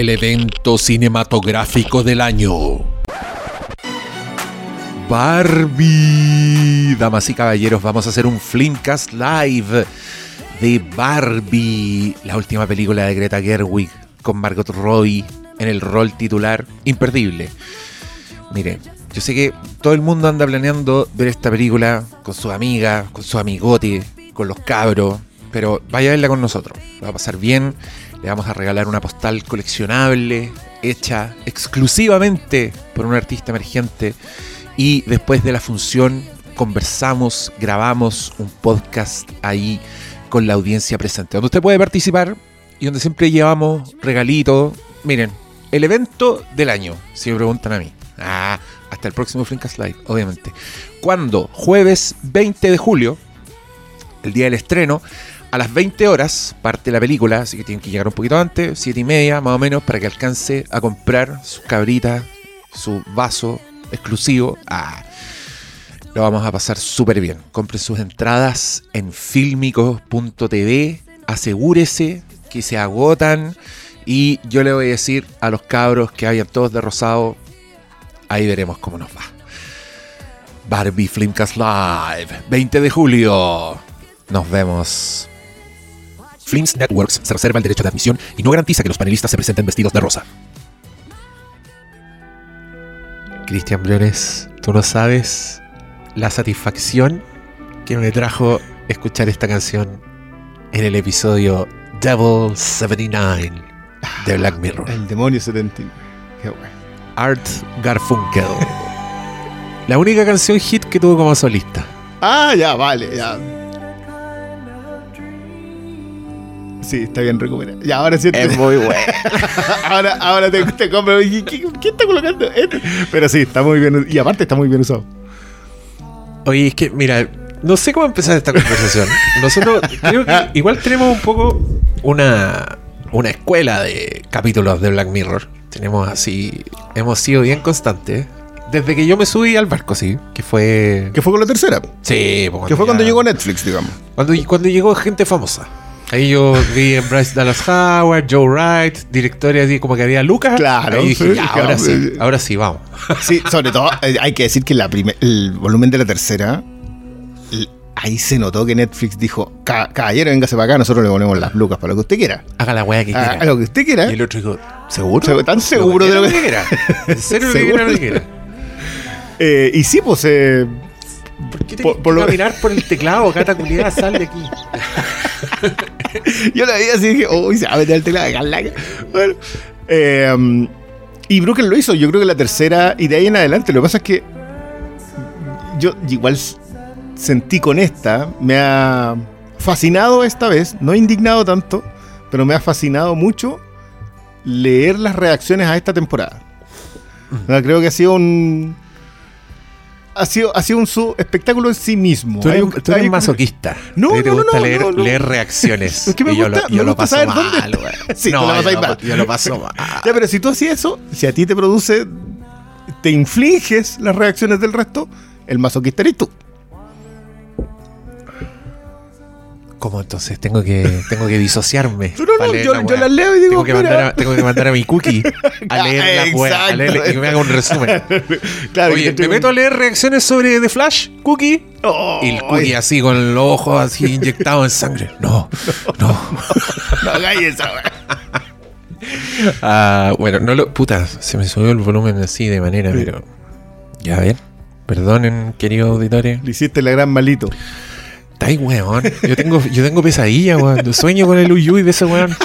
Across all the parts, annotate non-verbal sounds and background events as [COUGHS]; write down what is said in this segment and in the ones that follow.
el evento cinematográfico del año. Barbie. Damas y caballeros, vamos a hacer un Flimcast Live de Barbie, la última película de Greta Gerwig con Margot Robbie en el rol titular. Imperdible. Mire, yo sé que todo el mundo anda planeando ver esta película con su amiga, con su amigote, con los cabros, pero vaya a verla con nosotros. va a pasar bien. Le vamos a regalar una postal coleccionable hecha exclusivamente por un artista emergente. Y después de la función conversamos, grabamos un podcast ahí con la audiencia presente, donde usted puede participar y donde siempre llevamos regalitos. Miren, el evento del año, si me preguntan a mí. Ah, hasta el próximo Flinkas Live, obviamente. Cuando? Jueves 20 de julio, el día del estreno, a las 20 horas parte la película, así que tienen que llegar un poquito antes, 7 y media más o menos, para que alcance a comprar su cabrita, su vaso exclusivo. Ah, lo vamos a pasar súper bien. Compren sus entradas en filmicos.tv, asegúrese que se agotan. Y yo le voy a decir a los cabros que vayan todos de rosado, ahí veremos cómo nos va. Barbie Flimcast Live, 20 de julio. Nos vemos. Flims Networks se reserva el derecho de admisión y no garantiza que los panelistas se presenten vestidos de rosa. Cristian Briones, tú no sabes la satisfacción que me trajo escuchar esta canción en el episodio Devil 79 de Black Mirror. El demonio 79. Qué bueno. Art Garfunkel. La única canción hit que tuvo como solista. Ah, ya, vale, ya. Sí, está bien recuperado. Ya, ahora sí. Es muy bueno. [LAUGHS] ahora, ahora te, te compro. ¿Qué, qué, qué está colocando? Este. Pero sí, está muy bien. Y aparte está muy bien usado. Oye, es que, mira, no sé cómo empezar esta conversación. Nosotros creo que [LAUGHS] igual tenemos un poco una, una escuela de capítulos de Black Mirror. Tenemos así, hemos sido bien constantes. Desde que yo me subí al barco, sí, que fue... Que fue con la tercera. Sí, pues, que fue cuando llegó Netflix, digamos. Cuando, cuando llegó gente famosa. Ahí yo vi en Bryce Dallas Howard, Joe Wright, directores así como que había Lucas. Claro, ahí dije, ya, ahora sí, ahora sí, vamos. Sí, sobre todo eh, hay que decir que la el volumen de la tercera, ahí se notó que Netflix dijo, caballero, véngase para acá, nosotros le ponemos las lucas para lo que usted quiera. Haga la weá que quiera. Haga lo que usted quiera. Y el otro dijo, ¿seguro? ¿Tan seguro de lo que, quiera? [LAUGHS] ¿En serio lo que quiera? Eh, y sí, pues... Eh, ¿Por qué te por, por lo... mirar por el teclado, gata culiada? Sal de aquí. [LAUGHS] Yo la vi así y dije, uy, se va a meter el teclado de Bueno, eh, y Brooklyn lo hizo, yo creo que la tercera y de ahí en adelante. Lo que pasa es que yo igual sentí con esta, me ha fascinado esta vez, no indignado tanto, pero me ha fascinado mucho leer las reacciones a esta temporada. creo que ha sido un ha sido, ha sido un su espectáculo en sí mismo. Tú eres, tú eres masoquista. No, te no, gusta no, leer, no, no. leer reacciones. [LAUGHS] Es que me y yo gusta, lo, yo me lo gusta saber mal, dónde. güey. [LAUGHS] Sí, no, la yo, lo, mal. yo lo paso mal. Ya, pero si tú hacías eso, si a ti te produce, te infliges las reacciones del resto, el masoquista eres tú. ¿Cómo entonces? Tengo que, tengo que disociarme. [LAUGHS] No, no, yo, la yo las leo y digo, tengo que, mandar a, tengo que mandar a mi cookie [LAUGHS] a leer la weá, a leer, y que me haga un resumen. [LAUGHS] claro, Oye, que me meto a leer reacciones sobre The Flash, Cookie. Oh, y el Cookie así con los ojos así inyectados en sangre. No, no. no hagáis esa. Ah, bueno, no lo. Puta, se me subió el volumen así de manera, Sí. pero. Ya ven. Perdonen, queridos auditores. Le hiciste la gran malito. Está ahí, weón. Yo tengo, yo tengo pesadilla, weón. Yo sueño con el Uyuy de ese weón.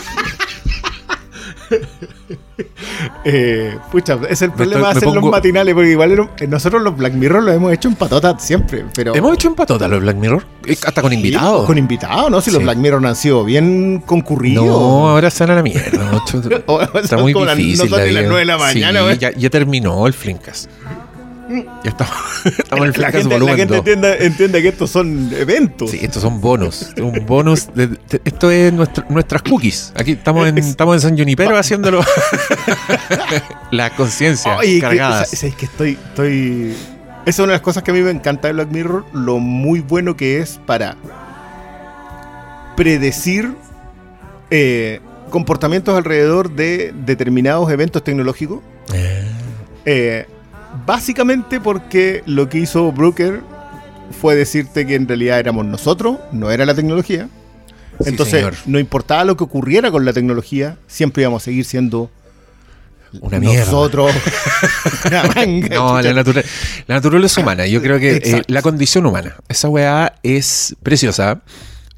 Eh, pucha, es el problema de hacer los matinales, porque igual nosotros los Black Mirror los hemos hecho en patota siempre, pero... Hemos hecho en patota los Black Mirror. Hasta con invitados. Con invitados, ¿no? Si los. Black Mirror han sido bien concurridos. No, ahora están a la mierda. [LAUGHS] Está muy difícil. no son la ni las vida. nueve de la mañana, Sí, ya, ya terminó el Flinkas. Ya estamos, [LAUGHS] estamos en el la gente, la gente 2. entiende, entiende que estos son eventos. Sí, estos son bonos. Es un bonus. de- de- esto es nuestro- nuestras cookies. Aquí estamos en, estamos en San Junipero haciéndolo. [LAUGHS] la conciencia que, cargadas. sabes que estoy, estoy. Esa es una de las cosas que a mí me encanta de Black Mirror, lo muy bueno que es para predecir eh, comportamientos alrededor de determinados eventos tecnológicos. Eh, básicamente porque lo que hizo Brooker fue decirte que en realidad éramos nosotros, no era la tecnología. Sí, Entonces, señor. no importaba lo que ocurriera con la tecnología, siempre íbamos a seguir siendo Una mierda. nosotros. [LAUGHS] Una manga, No, la, natura- la naturaleza humana. Yo creo que eh, la condición humana. Esa weá es preciosa.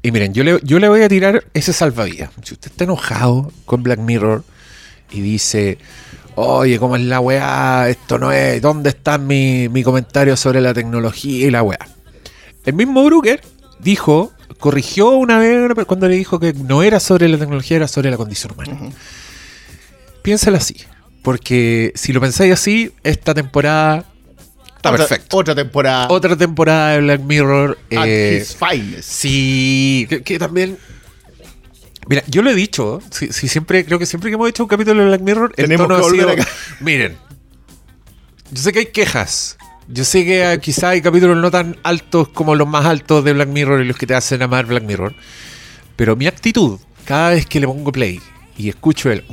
Y miren, yo le, yo le voy a tirar ese salvavidas. Si usted está enojado con Black Mirror y dice, oye, ¿cómo es la weá? Esto no es. ¿Dónde está mi, mi comentario sobre la tecnología y la weá? El mismo Brooker dijo, corrigió una vez cuando le dijo que no era sobre la tecnología, era sobre la condición humana. Piénsalo así. Porque si lo pensáis así, esta temporada está otra, perfecto. Otra temporada. Otra temporada de Black Mirror. at eh, his finest. sí, que, que también. Mira, yo lo he dicho, si, si siempre, creo que siempre que hemos hecho un capítulo de Black Mirror, el Tenemos tono que ha sido, acá. [LAUGHS] Miren, yo sé que hay quejas. Yo sé que eh, quizá hay capítulos no tan altos como los más altos de Black Mirror y los que te hacen amar Black Mirror. Pero mi actitud, cada vez que le pongo play y escucho el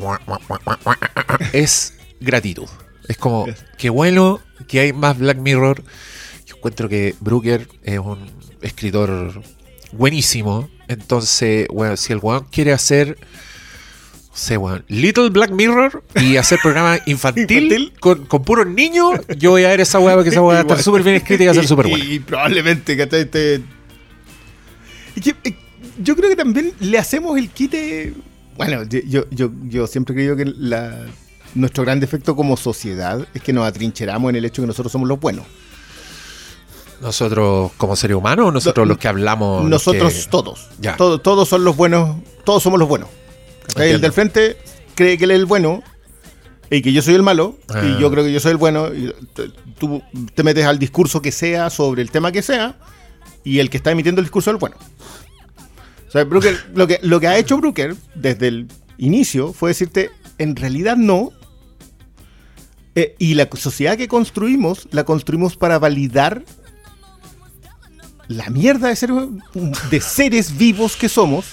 [LAUGHS] es gratitud. Es como, qué bueno que hay más Black Mirror. Yo encuentro que Brooker es un escritor buenísimo. Entonces, bueno, si el weón quiere hacer, no sé, weón, Little Black Mirror y hacer programa [LAUGHS] infantil, Infantil. Con, con puros niños, yo voy a ver esa weá porque esa weá va a estar súper bien escrita y va a ser súper [LAUGHS] buena. Y, probablemente que te, te- y que, eh, yo creo que también le hacemos el quite. Bueno, yo, yo, yo, yo siempre he creído que la, nuestro gran defecto como sociedad es que nos atrincheramos en el hecho de que nosotros somos los buenos. Nosotros como seres humanos o nosotros No, los que hablamos. nosotros que- todos. Ya. Todo- todos son los buenos. Todos somos los buenos. El del frente cree que él es el bueno y que yo soy el malo. Ah. Y yo creo que yo soy el bueno. Y tú te metes al discurso que sea sobre el tema que sea. Y el que está emitiendo el discurso es el bueno. O sea, Brooker, [LAUGHS] lo, que, lo que ha hecho Brooker desde el inicio fue decirte, en realidad no. Eh, y la sociedad que construimos, la construimos para validar la mierda de seres, de seres vivos que somos.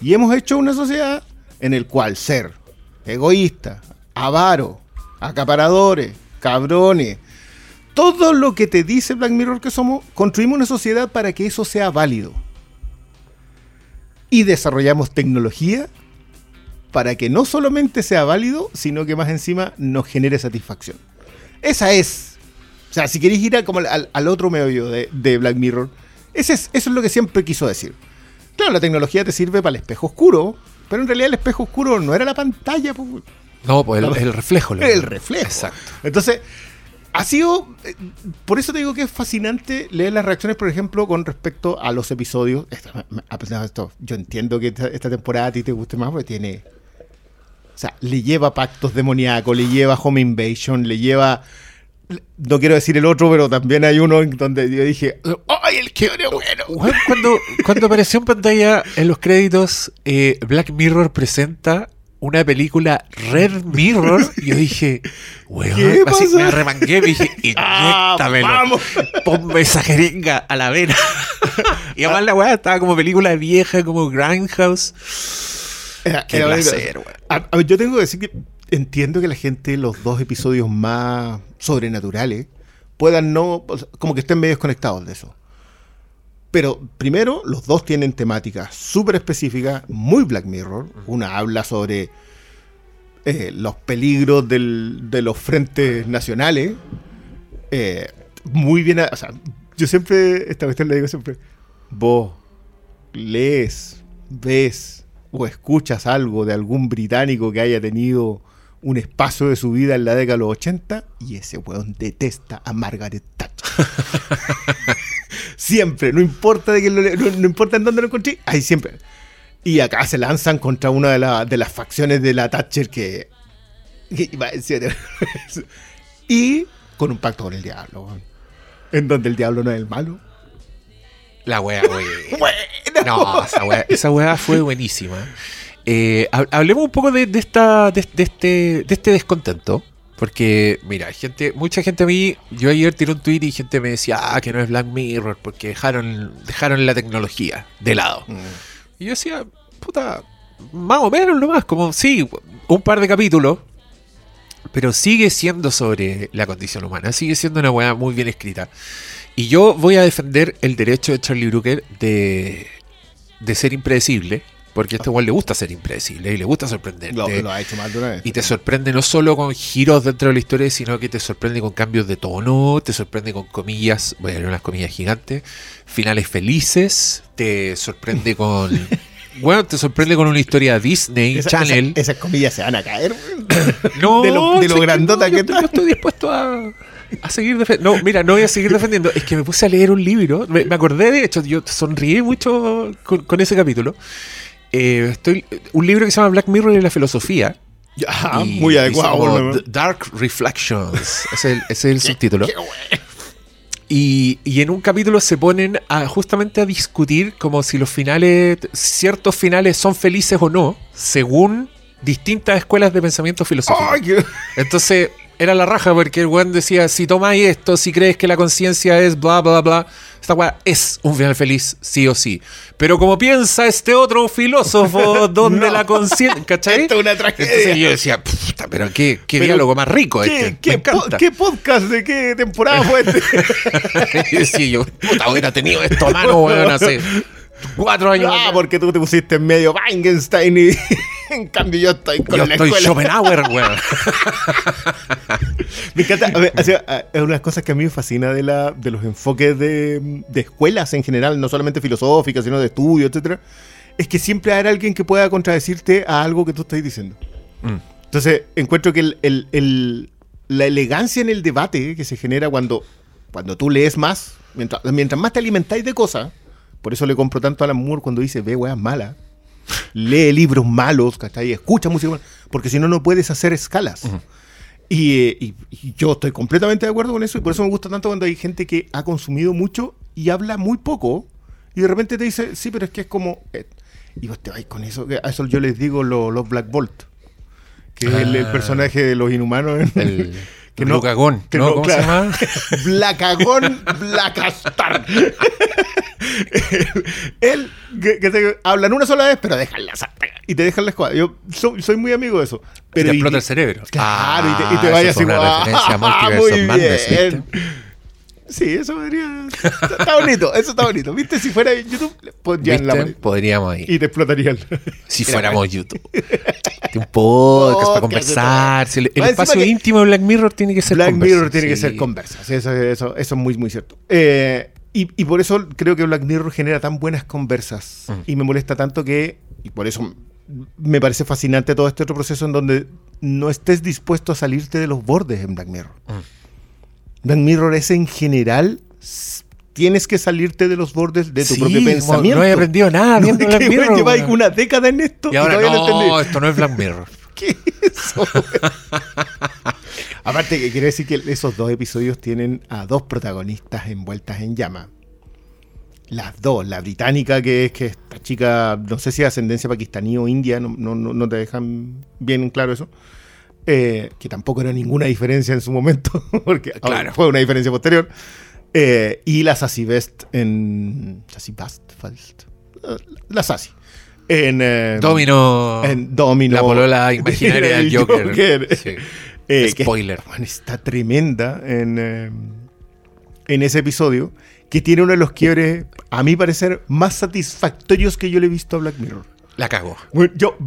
Y hemos hecho una sociedad en el cual ser egoísta, avaro, acaparadores, cabrones, todo lo que te dice Black Mirror que somos, construimos una sociedad para que eso sea válido. Y desarrollamos tecnología para que no solamente sea válido, sino que más encima nos genere satisfacción. Esa es. O sea, si queréis ir a como al, al- otro medio de, de Black Mirror, ese es, eso es lo que siempre quiso decir. Claro, la tecnología te sirve para el espejo oscuro, pero en realidad el espejo oscuro no era la pantalla, pues, No, pues el, el reflejo. era el reflejo. Exacto. Entonces, ha sido. eh, Por eso te digo que es fascinante leer las reacciones, por ejemplo, con respecto a los episodios. Esto, a pesar de esto, yo entiendo que esta, esta temporada a ti te guste más porque tiene. O sea, le lleva pactos demoníacos, le lleva Home Invasion, le lleva. No quiero decir el otro, pero también hay uno en donde yo dije, ¡ay, el que era bueno! Cuando, cuando apareció en pantalla en los créditos, eh, Black Mirror presenta una película Red Mirror, yo dije, weón, ¿Qué así pasa? me arremangué, me dije, [LAUGHS] Ah, inyéctamelo, vamos. ponme esa jeringa a la vena. y además la weá estaba como película vieja, como Grindhouse. Era- Qué placer, weón. A- a ver, yo tengo que decir que entiendo que la gente, los dos episodios más sobrenaturales, puedan no, como que estén medio desconectados de eso. Pero primero, los dos tienen temáticas súper específicas, muy Black Mirror. Una habla sobre eh, los peligros del- de los frentes nacionales. Eh, muy bien, o sea, yo siempre, esta cuestión le digo siempre, vos lees, ves o escuchas algo de algún británico que haya tenido un espacio de su vida en la década de los 80 y ese weón detesta a Margaret Thatcher. [LAUGHS] siempre, no importa de que lo le- no, no importa en dónde lo encontré, ahí siempre. Y acá se lanzan contra una de, la- de las facciones de la Thatcher que, y con un pacto con el diablo, weón. en donde el diablo no es el malo. La wey. [LAUGHS] Bueno, No, esa weá, esa weá fue buenísima. Eh, hab- hablemos un poco de, de esta, de, de este, de este descontento. Porque, mira, gente, mucha gente a mí, yo ayer tiré un tweet y gente me decía, ah, que no es Black Mirror, porque dejaron, dejaron la tecnología de lado. Mm. Y yo decía, puta, más o menos nomás, como sí, un par de capítulos, pero sigue siendo sobre la condición humana, sigue siendo una weá muy bien escrita. Y yo voy a defender el derecho de Charlie Brooker de, de ser impredecible, porque a este weón le gusta ser impredecible y le gusta sorprenderte. Lo, lo ha hecho más de una vez. Y te sorprende no solo con giros dentro de la historia, sino que te sorprende con cambios de tono, te sorprende con comillas, voy a leer unas comillas gigantes, finales felices, te sorprende [LAUGHS] con... Bueno, te sorprende con una historia Disney Esa- Channel. esa- esas comillas se van a caer. [LAUGHS] No, de lo, de lo grandota no, que yo, está. yo estoy dispuesto a, a seguir defendiendo. No, mira, no voy a seguir defendiendo. Es que me puse a leer un libro. Me, me acordé, de hecho, yo sonríi mucho con, con ese capítulo. Eh, estoy, un libro que se llama Black Mirror y la filosofía. Y muy adecuado. Dark Reflections. [LAUGHS] Ese es el, es el subtítulo. Qué. Y, y en un capítulo se ponen a, justamente a discutir como si los finales, ciertos finales son felices o no, según distintas escuelas de pensamiento filosófico. Entonces era la raja porque el weón decía, si tomáis esto, si crees que la conciencia es bla, bla, bla, esta weá es un final feliz, sí o sí. Pero como piensa este otro filósofo, [LAUGHS] donde No. la conciencia... ¿Cachai? Esto es una Entonces tragedia. yo decía, puta, pero qué, qué Pero, diálogo más rico ¿Qué, este. qué me po- qué podcast de qué temporada fue este? [LAUGHS] y decía yo, puta, hubiera tenido esto a mano, [LAUGHS] weón, hace cuatro años. ah, porque tú te pusiste en medio Wittgenstein y [LAUGHS] en cambio yo estoy con yo la estoy escuela. Schopenhauer, [LAUGHS] weón. Me encanta. a ver, o sea, a- es una de las cosas que a mí me fascina de, la, de los enfoques de, de escuelas en general, no solamente filosóficas, sino de estudio, etcétera. Es que siempre hay alguien que pueda contradecirte a algo que tú estás diciendo. Mm. Entonces, encuentro que el- el- el- la elegancia en el debate que se genera cuando, cuando tú lees más, mientras, mientras más te alimentáis de cosas, por eso le compro tanto a Alan Moore cuando dice ve weas malas, lee libros malos, ¿cachai? Escucha música mala, porque si no, no puedes hacer escalas. Y, eh, y- y yo estoy completamente de acuerdo con eso y por eso me gusta tanto cuando hay gente que ha consumido mucho y habla muy poco y de repente te dice, sí, pero es que es como... eh", y vos te vais con eso, a eso yo les digo lo- los Black Bolt, que es el, el Ah. personaje de los inhumanos. en- El [LAUGHS] Que no- Lucagón, que ¿no? no, ¿Cómo claro. se llama? [LAUGHS] Blacagón Blacastar. [LAUGHS] Él, que, que te hablan una sola vez, pero dejan la y te dejan la escuadra. Yo soy, soy muy amigo de eso. Pero te y- explota el cerebro. Claro, y te, y te Ah, vayas así una como, referencia a "Ah, muy bien. Sí, eso podría. Está, está bonito, eso está bonito. ¿Viste? Si fuera YouTube, pondrían la ¿Viste? pared. Podríamos ahí. Y te explotarían. Si fuéramos YouTube. [LAUGHS] Un podcast para conversar. El, espacio íntimo de Black Mirror tiene que ser Black conversa, Mirror tiene que ser conversa. Sí, Eso, eso, eso es muy, muy cierto. Eh, y, y por eso creo que Black Mirror genera tan buenas conversas. Mm. Y me molesta tanto que. Y por eso me parece fascinante todo este otro proceso en donde no estés dispuesto a salirte de los bordes en Black Mirror. Mm. Black Mirror es en general. Tienes que salirte de los bordes de tu Sí, propio pensamiento. No he aprendido nada No, Black que, Mirror. lleváis una década en esto Y ahora no, no, esto no es Black Mirror. [LAUGHS] ¿Qué es eso? [LAUGHS] Aparte que quiere decir que esos dos episodios tienen a dos protagonistas envueltas en llama. Las dos, la británica que es que esta chica, no sé si de ascendencia pakistaní o india, no, no, no- te dejan bien en claro eso. Eh, que tampoco era ninguna diferencia en su momento, [LAUGHS] porque ahora Claro. fue una diferencia posterior. Eh, y la Sassy Best en. Sassy Best, La Sassy. En. eh, Domino. en Domino. La polola [LAUGHS] imaginaria del El Joker. Sí. [LAUGHS] Eh, que- Spoiler. bueno, está tremenda en, en ese episodio, que tiene uno de los quiebres, a mi parecer, más satisfactorios que yo le he visto a Black Mirror. La cagó. Bueno, yo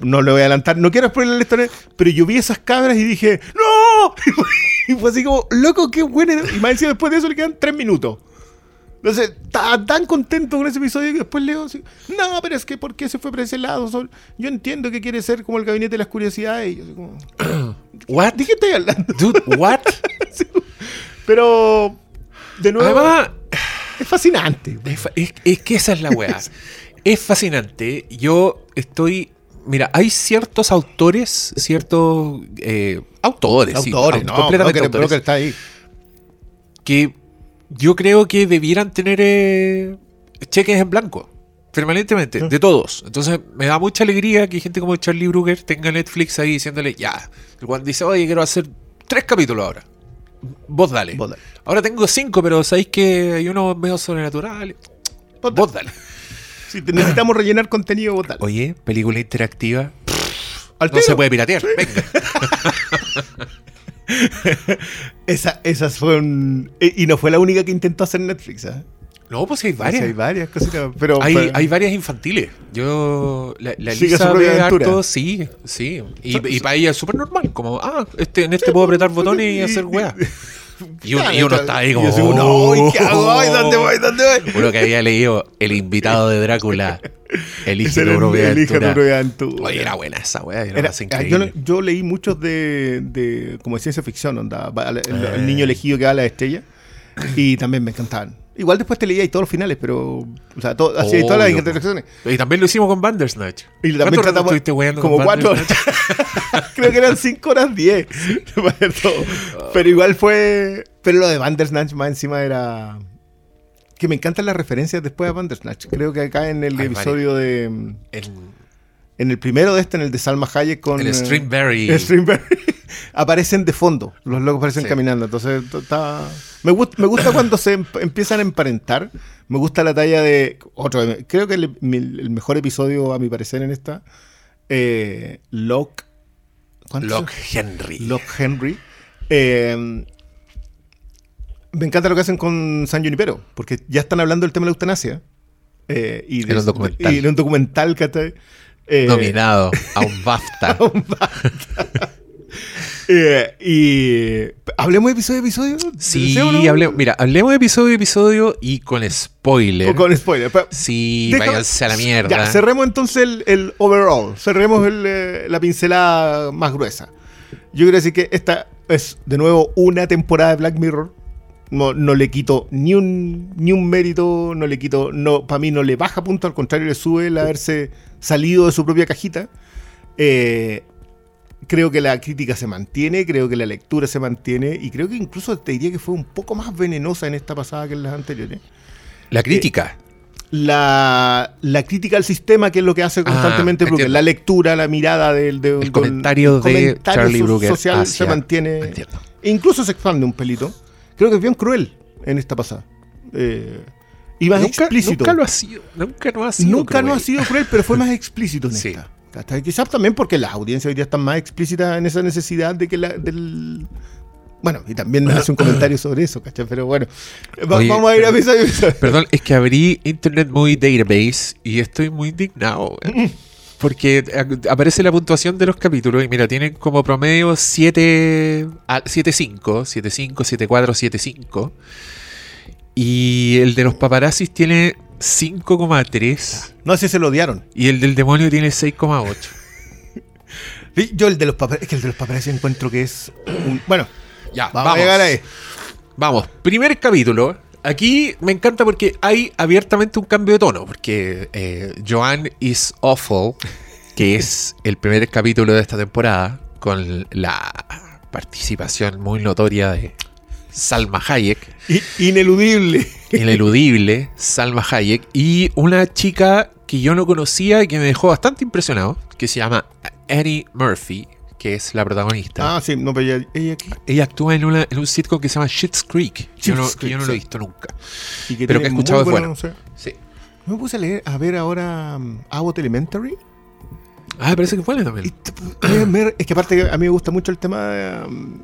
no le voy a adelantar, no quiero spoiler la historia, pero yo vi esas cabras y dije, ¡No! [LAUGHS] Y fue así como, loco, qué buena. Y más encima después de eso le quedan tres minutos. Entonces, estaba tan contento con ese episodio que después leo así, no, pero es que ¿por qué se fue por ese lado? Sol- Yo entiendo que quiere ser como el gabinete de las curiosidades. Y yo así como, [CLEARS THROAT] What? ¿De qué estoy hablando? Dude, what? [LAUGHS] Pero, de nuevo, Además, es fascinante. es, es- es que esa es la weá. [LAUGHS] es fascinante. Yo estoy. Mira, hay ciertos autores, ciertos eh, autores, sí, Autores, au- no, completamente Broker, autores, Broker está ahí. que yo creo que debieran tener eh, cheques en blanco, permanentemente, Sí. de todos. Entonces me da mucha alegría que gente como Charlie Brooker tenga Netflix ahí diciéndole, ya, el Juan dice, oye, quiero hacer tres capítulos ahora. Vos dale. Vos dale. Ahora tengo cinco, pero sabéis que hay unos medio sobrenaturales. Vos Vos dale. [LAUGHS] Si necesitamos rellenar contenido, votar. Oye, película interactiva. Al No se puede piratear. Venga. [LAUGHS] Esa, esas fueron. Y y no fue la única que intentó hacer Netflix, ¿ah? No, pues hay varias. hay varias cositas. Pero, Hay, pero- hay varias infantiles. Yo. La, la Sigue su Lisa propia ve harto, sí, sí. Y, y para ella es súper normal. Como, ah, este, en este puedo apretar botones y hacer weá. Y, uno- y uno está ahí como. Y uno, "Oh". "Ay, ¿qué hago? Ay, ¿Dónde voy? ¿Dónde voy? Uno que había leído El invitado de Drácula. [LAUGHS] Elige tu propia aventura. Oye, era buena esa weá. Era, Era- ah, increíble. yo, yo leí muchos de, de como de ciencia ficción, onda, el- el Eh. niño elegido que va a la estrella, y también me encantaban. Igual después te leía y todos los finales, pero, o sea, todo, así todas las interacciones. Y también lo hicimos con Bandersnatch. Y también ¿Cuánto rato tratamos estuviste como con cuatro? [LAUGHS] Creo que eran 5 horas 10. para ver todo. Pero igual fue. Pero lo de Bandersnatch más encima era. Que me encantan las referencias después de Bandersnatch. Creo que acá en el episodio de. En, En el primero de este, en el de Salma Hayek con. en eh, Streamberry. [LAUGHS] Aparecen de fondo, los locos aparecen Sí. caminando. Entonces, está- me, gust- me gusta [COUGHS] cuando se em- empiezan a emparentar. Me gusta la talla de. Otro, de- creo que el, el mejor episodio, a mi parecer, en esta. Eh, Locke. Locke Henry. Locke Henry. Eh, me encanta lo que hacen con San Junipero, porque ya están hablando del tema de la eutanasia. eh, y En un documental. Y en un. Eh, Nominado [LAUGHS] a un BAFTA. Eh, y hablemos de episodio a episodio. Sí, mira, hablemos de episodio a episodio y con spoiler. O con spoiler. pero- Sí, Deja- váyanse a la mierda. Ya, cerremos entonces el, el overall. Cerremos el, eh, la pincelada más gruesa. Yo quiero decir que esta es de nuevo una temporada de Black Mirror. No, no le quito ni un, ni un mérito, no le quito, no, para mí no le baja punto, al contrario le sube el haberse salido de su propia cajita. Eh, creo que la crítica se mantiene, creo que la lectura se mantiene y creo que incluso te diría que fue un poco más venenosa en esta pasada que en las anteriores La crítica. la, la crítica al sistema, que es lo que hace constantemente Ah, Brooker. entiendo. La lectura, la mirada del de, El con- comentario de comentario Charlie so- Brooker social hacia- se mantiene. Entiendo. Incluso se expande un pelito. Creo que es bien cruel en esta pasada. Eh, y más Nunca, explícito. nunca lo ha sido. Nunca no ha sido. Nunca no ha cruel. sido cruel, pero fue más explícito en Sí. esta. Quizás también porque las audiencias hoy día están más explícitas en esa necesidad de que la, del. Bueno, y también hace un comentario sobre eso, ¿cachai? Pero bueno, va- Oye, vamos a ir a pero- episodio a episodio. Perdón, es que abrí Internet Movie Database y estoy muy indignado. weón. Porque a- aparece la puntuación de los capítulos y mira, tienen como promedio 7, ah, 7.5, 7.5, 7.4, 7.5. Y el de los paparazzis tiene 5,3 No sé si se lo odiaron. y el del demonio tiene 6,8. [LAUGHS] Sí, Yo el de los papeles, es que el de los papeles encuentro que es un- bueno, Ya, vamos, a llegar ahí. Vamos, primer capítulo. Aquí me encanta porque hay abiertamente un cambio de tono. Porque eh, Joan is Awful, que es el primer capítulo de esta temporada, con la participación muy notoria de Salma Hayek, ineludible. [LAUGHS] ineludible Salma Hayek, y una chica que yo no conocía y que me dejó bastante impresionado, que se llama Eddie Murphy, que es la protagonista. Ah, sí, no, pero ella, ella aquí. Ella actúa en, una, en un sitcom que se llama Schitt's Creek. Yo, no, que yo no Creek, lo he visto nunca. y que Pero que he escuchado es bueno. no sé. Sí. Me puse a leer, a ver ahora um, Abbott Elementary. Ah, parece que fue también. es que aparte a mí me gusta mucho el tema de um,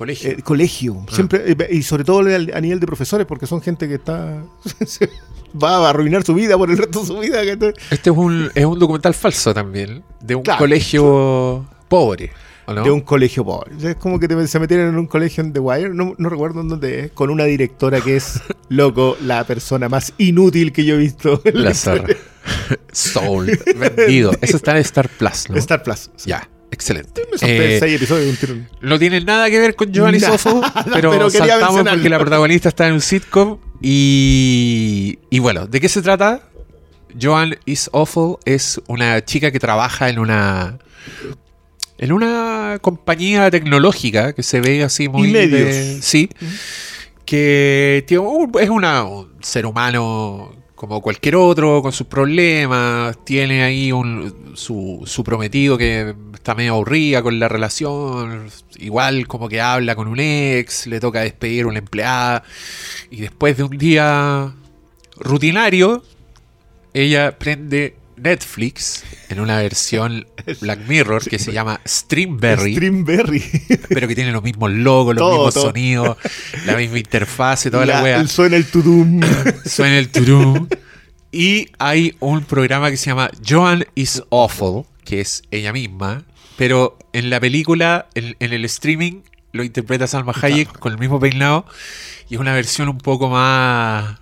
Colegio. eh, colegio. Ah. Siempre, eh, y sobre todo a nivel de profesores, porque son gente que está. [LAUGHS] va a arruinar su vida por el resto de su vida. Este es un, es un documental falso también, de un Claro. colegio pobre. ¿o no? De un colegio pobre. Es como que te- se metieron en un colegio en The Wire, no, no recuerdo en dónde es, con una directora que es, [LAUGHS] loco, la persona más inútil que yo he visto. en la La. [LAUGHS] Soul. Vendido. Eso está en Star Plus, ¿no? Star Plus. Ya, excelente. Me Eh, seis episodios de un tirón. no tiene nada que ver con Giovanni [LAUGHS] Sofo, [LAUGHS] pero, pero saltamos mencionarlo. porque la protagonista está en un sitcom. Y, y bueno, ¿de qué se trata? Joan is Awful es una chica que trabaja en una en una compañía tecnológica que se ve así muy Y medios. de- sí que un- es una, un ser humano como cualquier otro con sus problemas tiene ahí un, su, su prometido que está medio aburrida con la relación igual como que habla con un ex le toca despedir a una empleada y después de un día rutinario ella prende Netflix en una versión [LAUGHS] Black Mirror que se llama Streamberry, Streamberry. [LAUGHS] pero que tiene los mismos logos, los Todo, mismos todo. sonidos, la misma interfase, toda la, La- wea. Suena el tudum. [COUGHS] Suena el turum. Y hay un programa que se llama Joan is Awful, que es ella misma, pero en la película, en, en el streaming, lo interpreta Salma Hayek con el mismo peinado y es una versión un poco más...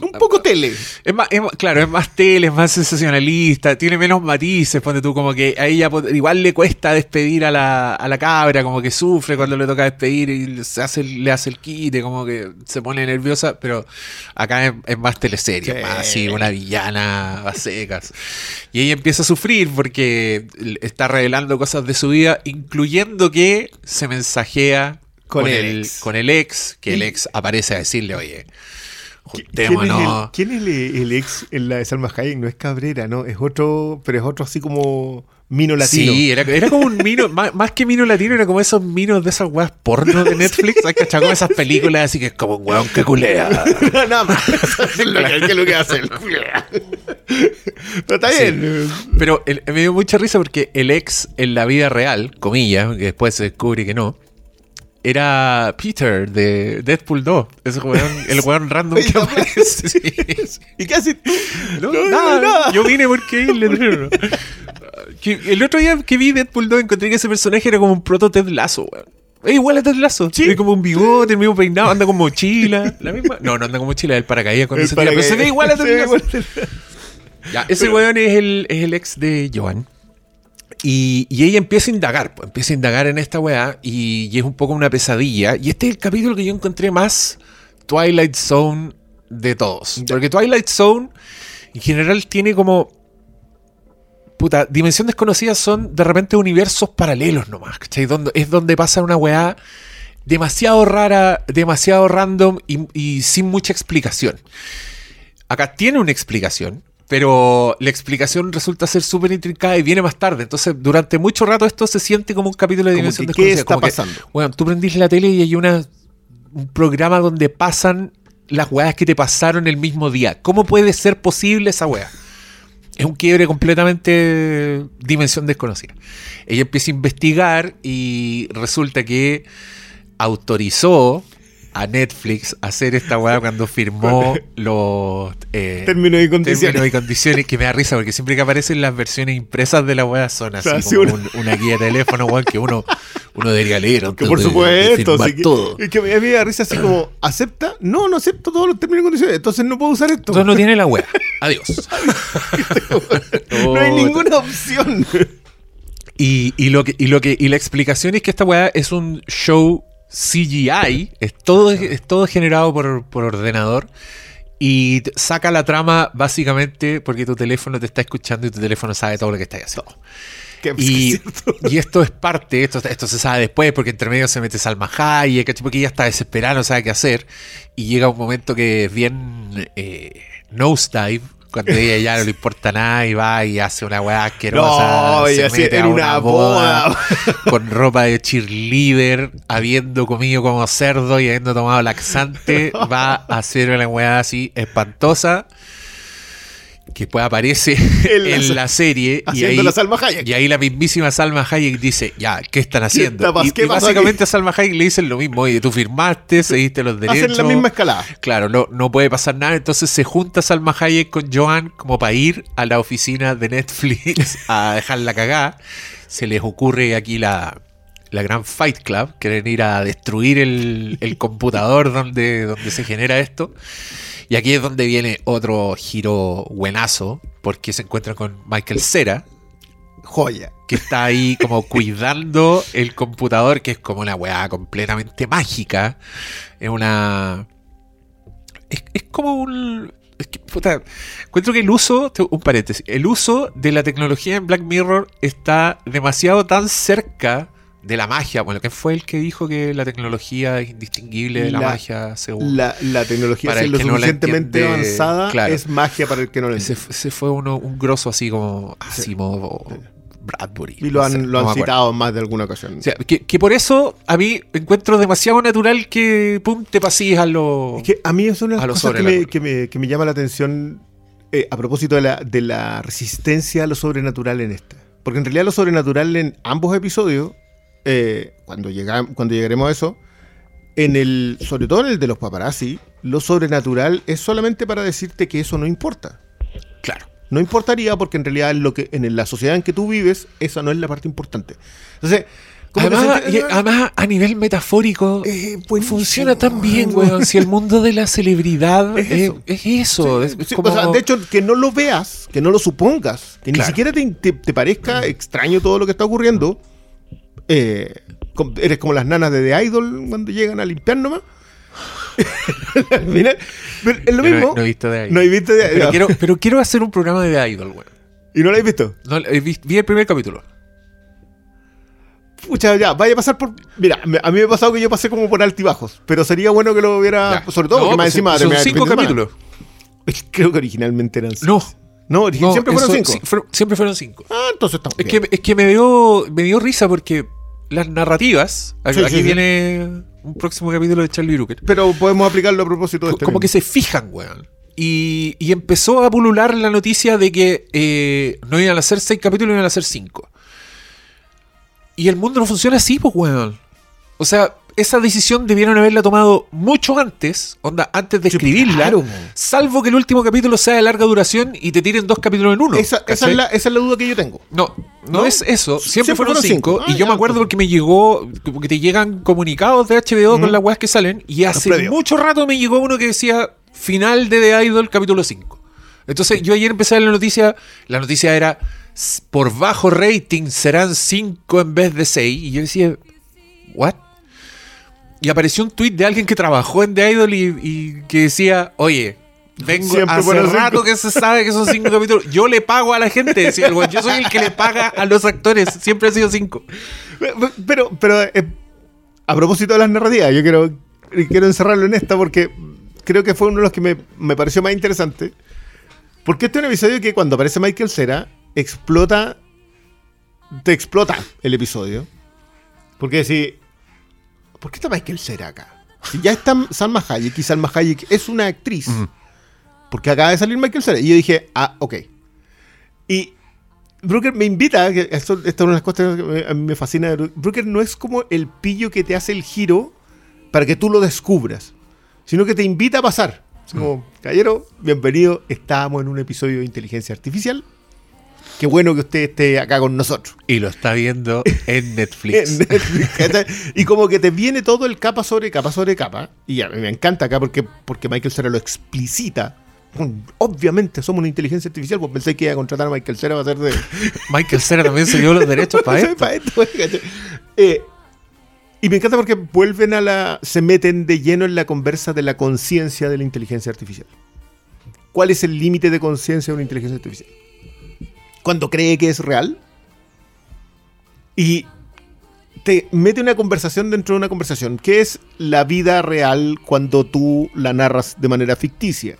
Un poco tele. Es más, es más- claro, es más tele, es más sensacionalista, tiene menos matices, ponte tú, como que a ella igual le cuesta despedir a la, a la cabra, como que sufre cuando le toca despedir y se hace, le hace el quite, como que se pone nerviosa, pero acá es, es más teleserie, Sí. más así, una villana a secas. Y ella empieza a sufrir porque está revelando cosas de su vida, incluyendo que se mensajea Con con, el ex. con el ex, que el ex aparece a decirle, oye, ¿Quién es, el, juntémonos. quién es el- el ex en la de Salma Hayek? No es Cabrera, ¿no? Es otro, pero es otro así como mino latino. Sí, era, era como un mino, [LAUGHS] más, más que mino latino, era como esos minos de esas weas porno de Netflix. ¿Has cachado? Como esas películas así que es como un weón que culea. [LAUGHS] Nada más. [LAUGHS] Es lo que, que es lo que hace. el culea. Pero está Sí. bien. Pero el- me dio mucha risa porque el ex en la vida real, comillas, que después se descubre que no, era Peter de Deadpool 2. Ese weón, el weón random que aparece. [LAUGHS] sí. ¿Y qué haces tú? No, No, nada, nada. Yo vine porque el letrero. El otro día que vi Deadpool 2 encontré que ese personaje era como un proto Ted Lasso, weón. Es igual a Ted Lasso. Sí. Tiene como un bigote, el mismo peinado, anda con mochila. La misma. No, no anda con mochila, el paracaídas cuando El se tira, pero se ve paracaídas. igual a [LAUGHS] Ted Lasso. Ya, ese weón es el, es el ex de Joan. Y, y ella empieza a indagar, pues, empieza a indagar en esta weá y, y es un poco una pesadilla. Y este es el capítulo que yo encontré más Twilight Zone de todos. Porque Twilight Zone en general tiene como... Puta, Dimensión Desconocida son de repente universos paralelos nomás, ¿cachai? Donde, es donde pasa una weá demasiado rara, demasiado random y, y sin mucha explicación. Acá tiene una explicación, pero la explicación resulta ser súper intrincada y viene más tarde. Entonces, durante mucho rato esto se siente como un capítulo de Como Dimensión que, ¿qué está como que, pasando? bueno, tú prendís la tele y hay una, un programa donde pasan las weas que te pasaron el mismo día. ¿Cómo puede ser posible esa wea? Es un quiebre completamente dimensión desconocida. Ella empieza a investigar y resulta que autorizó a Netflix a hacer esta weá cuando firmó [LAUGHS] los eh, Términos y condiciones. términos y condiciones que me da risa porque siempre que aparecen las versiones impresas de la weá son así como una- un- una guía de teléfono weón, que uno, uno debería leer antes Que por de- de supuesto, sí, que, todo. y que a mí me da risa así como, ¿acepta? No, no acepto todos los términos y condiciones, entonces no puedo usar esto. Entonces no tiene la weá. Adiós. [LAUGHS] no hay [LAUGHS] ninguna opción. Y, y lo que, y lo que, y la explicación es que esta weá es un show CGI, es todo, es todo generado por, por ordenador. Y saca la trama básicamente porque tu teléfono te está escuchando y tu teléfono sabe todo lo que estás haciendo. Y, [LAUGHS] y esto es parte, esto, esto se sabe después, porque entre medio se mete Salma Hayek, porque ella está desesperada, no sabe qué hacer. Y llega un momento que es bien eh, nosedive, cuando ella ya no le importa nada y va y hace una weá asquerosa. No, se mete en a una boda. [LAUGHS] con ropa de cheerleader, habiendo comido como cerdo y habiendo tomado laxante, [LAUGHS] va a hacer una weá así espantosa. Que después aparece [LAUGHS] En en la- la, serie y Haciendo ahí, la Salma Hayek. y ahí la mismísima Salma Hayek dice, ya, ¿qué están haciendo? pas- y qué y básicamente a Salma Hayek le dicen lo mismo, oye, tú firmaste, seguiste los derechos. Hacen la misma escalada. Claro, no, no puede pasar nada. Entonces se junta Salma Hayek con Joan como para ir a la oficina de Netflix a dejarla cagada. Se les ocurre aquí la, la gran Fight Club. Quieren ir a destruir el, el computador donde, donde se genera esto. Y aquí es donde viene otro giro buenazo, porque se encuentran con Michael Cera, Joya. que está ahí como cuidando el computador, que es como una weá completamente mágica. Es una. Es, es como un. Es que, puta, encuentro que el uso, un paréntesis, el uso de la tecnología en Black Mirror está demasiado tan cerca de la magia. Bueno, ¿quién fue el que dijo que la tecnología es indistinguible de la, La- magia según? La, la tecnología Para el es lo que no la suficientemente entiende, avanzada claro. es magia para el que no lo entiende. ese fue uno, un grosso así como Asimov o Bradbury. Y lo no han, sé, lo han citado en más de alguna ocasión. O sea, que, que por eso a mí encuentro demasiado natural que pum, te pasilles a lo. Es que a mí es una de las cosas que me, sobrenatural. que, me, que me llama la atención eh, a propósito de la, de la resistencia a lo sobrenatural en esta. Porque en realidad lo sobrenatural en ambos episodios, eh, cuando, llega, cuando llegaremos a eso, en el, sobre todo en el de los paparazzi, lo sobrenatural es solamente para decirte que eso no importa. Claro. No importaría porque en realidad en lo que, en la sociedad en que tú vives, esa no es la parte importante. Entonces, Además, y- además, a nivel metafórico, Eh, funciona tan bien, weón. weón. [LAUGHS] Si el mundo de la celebridad Es es eso. es eso. es- es Sí, como- o sea, de hecho, que no lo veas, que no lo supongas, que ni siquiera te, te- te parezca extraño todo lo que está ocurriendo, eh, eres como las nanas de The Idol cuando llegan a limpiar nomás. [LAUGHS] Mira, pero es lo mismo. no he visto The Idol. No he visto The pero, no. quiero, pero quiero hacer un programa de The Idol, weón. ¿Y no lo has visto? No, vi, vi el primer capítulo. Pucha, ya, vaya a pasar por. Mira, a mí me ha pasado que yo pasé como por altibajos, pero sería bueno que lo hubiera. Ya. Sobre todo No, porque más pues, encima. Son el cinco capítulos. [LAUGHS] Creo que originalmente eran seis. No, No, siempre fueron eso- cinco. siempre fueron cinco. Ah, entonces estamos. Es bien. que, es que me, dio, me dio risa porque las narrativas. Aquí, Sí, viene un próximo capítulo de Charlie Brooker. Pero podemos aplicarlo a propósito de este. como que se fijan, weón. Y, y empezó a pulular la noticia de que eh, no iban a ser seis capítulos, iban a ser cinco. Y el mundo no funciona así, pues, weón. O sea, esa decisión debieron haberla tomado mucho antes, onda, antes de Sí, escribirla. claro, salvo que el último capítulo sea de larga duración y te tiren dos capítulos en uno. esa, es la, esa es la duda que yo tengo. No, no, ¿No? es eso. Siempre, Siempre fueron fueron cinco. cinco. Ah, y yo me acuerdo entonces. porque me llegó, porque te llegan comunicados de HBO con las weas que salen. Y hace mucho rato me llegó uno que decía final de The Idol capítulo 5. Entonces yo ayer empecé a ver la noticia. La noticia era "S- por bajo rating serán 5 en vez de 6. Y yo decía, ¿what? Y apareció un tweet de alguien que trabajó en The Idol y, y que decía, oye, vengo Siempre hace rato cinco". que se sabe que son 5 capítulos. Yo le pago a la gente, decía el. Yo soy el que le paga a los actores. Siempre ha sido 5. Pero, pero eh, a propósito de las narrativas, yo quiero, quiero encerrarlo en esta porque creo que fue uno de los que me, me pareció más interesante. Porque este es un episodio que cuando aparece Michael Cera, explota. Te explota el episodio. Porque si. ¿Por qué está Michael Cera acá? Si ya está Salma Hayek y Salma Hayek es una actriz. Porque acaba de salir Michael Cera. Y yo dije, ah, ok. Y Brooker me invita, que esto, esta es una de las cosas que a mí me fascina. Brooker no es como el pillo que te hace el giro para que tú lo descubras, sino que te invita a pasar. Es como, caballero, bienvenido, estábamos en un episodio de inteligencia artificial. Qué bueno que usted esté acá con nosotros. Y lo está viendo en [LAUGHS] Netflix. En Netflix, ¿cachai? y como que te viene todo el capa sobre capa sobre capa. Y a mí me encanta acá porque, porque Michael Cera lo explicita. Obviamente somos una inteligencia artificial, pues pensé que iba a contratar a Michael Cera para hacer de, [LAUGHS] Michael Cera también se dio los derechos para [LAUGHS] esto. Eh, y me encanta porque vuelven a la. se meten de lleno en la conversa de la conciencia de la inteligencia artificial. ¿Cuál es el límite de conciencia de una inteligencia artificial? Cuando cree que es real. Y te mete una conversación dentro de una conversación. ¿Qué es la vida real cuando tú la narras de manera ficticia?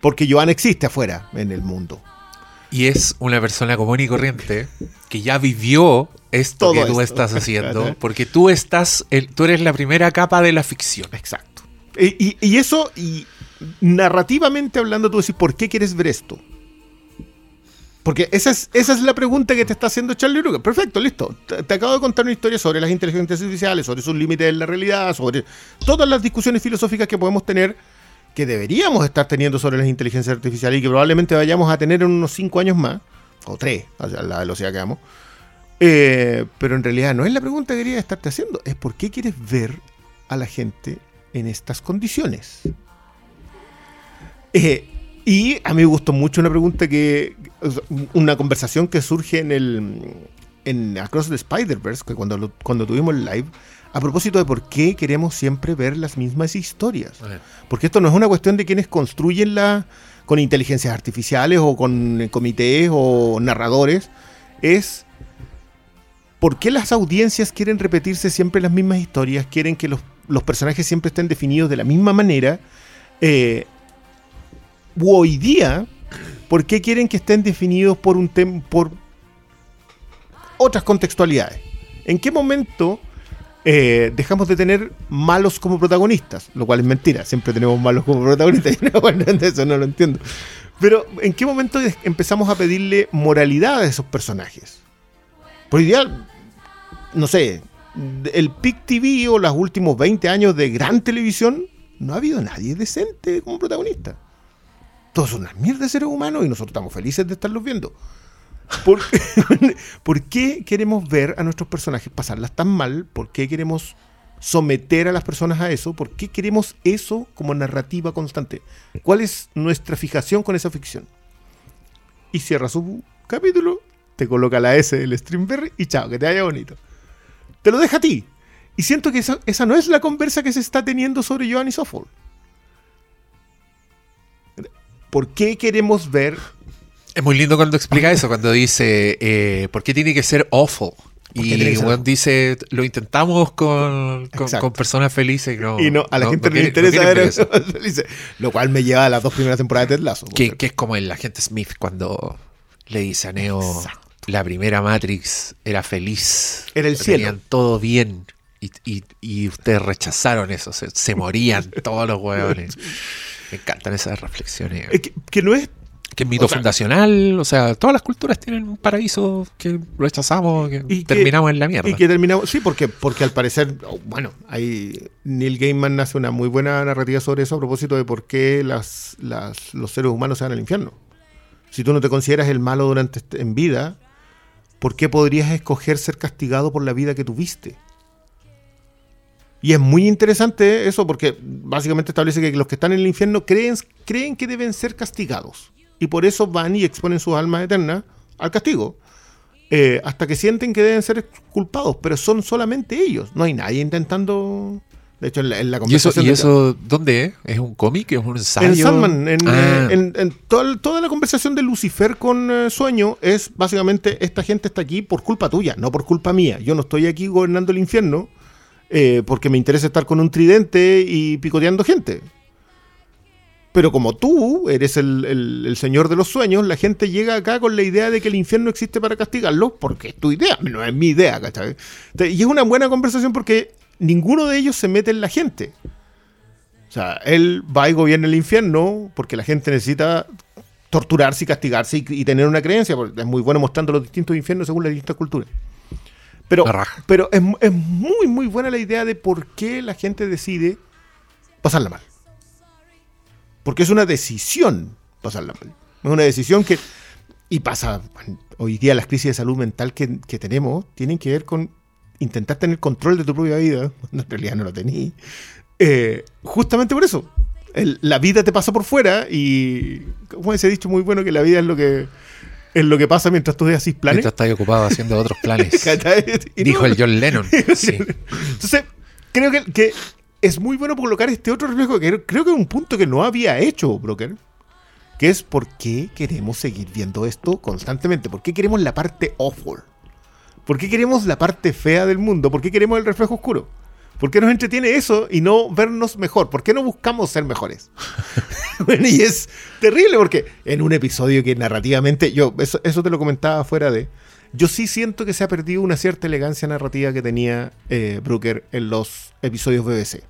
Porque Joan existe afuera en el mundo. Y es una persona común y corriente que ya vivió esto Todo que tú esto. estás haciendo, [LAUGHS] porque tú estás, el- tú eres la primera capa de la ficción. Exacto. Y, y- y eso, y narrativamente hablando, tú decís, ¿por qué quieres ver esto? Porque esa es, esa es la pregunta que te está haciendo Charlie Brooker. Perfecto, listo. Te, acabo de contar una historia sobre las inteligencias artificiales, sobre sus límites en la realidad, sobre todas las discusiones filosóficas que podemos tener, que deberíamos estar teniendo sobre las inteligencias artificiales y que probablemente vayamos a tener en unos 5 años más, o 3, a la velocidad que vamos. Eh, pero en realidad no es la pregunta que quería estarte haciendo, es por qué quieres ver a la gente en estas condiciones. Eh, y a mí me gustó mucho una pregunta que. Una conversación que surge en el. En Across the Spider-Verse, que cuando, lo- cuando tuvimos el live, a propósito de por qué queremos siempre ver las mismas historias. Porque esto no es una cuestión de quienes construyen la con inteligencias artificiales o con comités o narradores. Es por qué las audiencias quieren repetirse siempre las mismas historias, quieren que los, los personajes siempre estén definidos de la misma manera. Eh, u hoy día, ¿por qué quieren que estén definidos por un tem por otras contextualidades? ¿En qué momento eh, dejamos de tener malos como protagonistas? Lo cual es mentira, siempre tenemos malos como protagonistas. [LAUGHS] Bueno, eso no lo entiendo. Pero, ¿en qué momento empezamos a pedirle moralidad a esos personajes? Por ideal, no sé, el PIC TV o los últimos 20 años de gran televisión, no ha habido nadie decente como protagonista. Todos son unas mierdas de seres humanos y nosotros estamos felices de estarlos viendo. ¿Por, [LAUGHS] ¿Por qué queremos ver a nuestros personajes pasarlas tan mal? ¿Por qué queremos someter a las personas a eso? ¿Por qué queremos eso como narrativa constante? ¿Cuál es nuestra fijación con esa ficción? Y cierra su capítulo, te coloca la S del Streamberry y chao, que te vaya bonito. Te lo deja a ti. Y siento que esa, no es la conversa que se está teniendo sobre Joanny Soffol. ¿Por qué queremos ver Es muy lindo cuando explica eso, cuando dice, eh, ¿por qué tiene que ser awful? ¿Por qué tiene Y awful? dice, lo intentamos con, con, personas felices. No, y no, a la gente no, le quiere- interesa ver eso. [LAUGHS] Lo cual me lleva a las dos primeras temporadas de Ted Lasso. Que, que es como el agente Smith cuando le dice a Neo, Exacto. la primera Matrix era feliz. Era el lo cielo. Tenían todo bien. Y, y- y ustedes rechazaron eso, se, se morían todos los hueones. [LAUGHS] Me encantan esas reflexiones. Es que, que no es Que es mito o sea- fundacional, o sea, todas las culturas tienen un paraíso que rechazamos, que Y que- terminamos en la mierda. Y que terminamos, sí, porque, porque al parecer, oh, bueno, hay, Neil Gaiman hace una muy buena narrativa sobre eso a propósito de por qué las, las- los seres humanos se van al infierno. Si tú no te consideras el malo durante en vida, ¿por qué podrías escoger ser castigado por la vida que tuviste? Y es muy interesante eso porque básicamente establece que los que están en el infierno creen, creen que deben ser castigados. Y por eso van y exponen sus almas eternas al castigo. eh, hasta que sienten que deben ser culpados, pero son solamente ellos. No hay nadie intentando. De hecho, en la, en la ¿Y eso, conversación. y eso dónde es? ¿Es un cómic? ¿Es un ensayo? en Sandman, en, Ah, eh, en- en toda, toda la conversación de Lucifer con eh, Sueño es básicamente: esta gente está aquí por culpa tuya, no por culpa mía. Yo no estoy aquí gobernando el infierno eh, porque me interesa estar con un tridente y picoteando gente. Pero como tú eres el, señor de los sueños, la gente llega acá con la idea de que el infierno existe para castigarlo, porque es tu idea, no es mi idea, ¿cachai? Y es una buena conversación porque ninguno de ellos se mete en la gente. O sea, él va y gobierna el infierno porque la gente necesita torturarse y castigarse y, y tener una creencia, porque es muy bueno mostrando los distintos infiernos según las distintas culturas. Pero, pero es, es muy, muy buena la idea de por qué la gente decide pasarla mal. Porque es una decisión pasarla mal. Es una decisión que. Y pasa. Hoy día las crisis de salud mental que, que tenemos tienen que ver con intentar tener control de tu propia vida, cuando [LAUGHS] en realidad no lo tenías. Eh, justamente por eso. El- la vida te pasa por fuera y. Como ese dicho muy bueno que la vida es lo que. Es lo que pasa mientras tú haces planes. Mientras estás ocupado haciendo otros planes. [LAUGHS] Dijo el John Lennon. [LAUGHS] Sí. entonces, creo que, que es muy bueno colocar este otro reflejo que creo que es un punto que no había hecho, Broker. Que es por qué queremos seguir viendo esto constantemente. ¿Por qué queremos la parte awful? ¿Por qué queremos la parte fea del mundo? ¿Por qué queremos el reflejo oscuro? ¿Por qué nos entretiene eso y no vernos mejor? ¿Por qué no buscamos ser mejores? [LAUGHS] y es terrible porque en un episodio que narrativamente, yo, eso, te lo comentaba fuera de. Yo sí siento que se ha perdido una cierta elegancia narrativa que tenía eh, Brooker en los episodios BBC.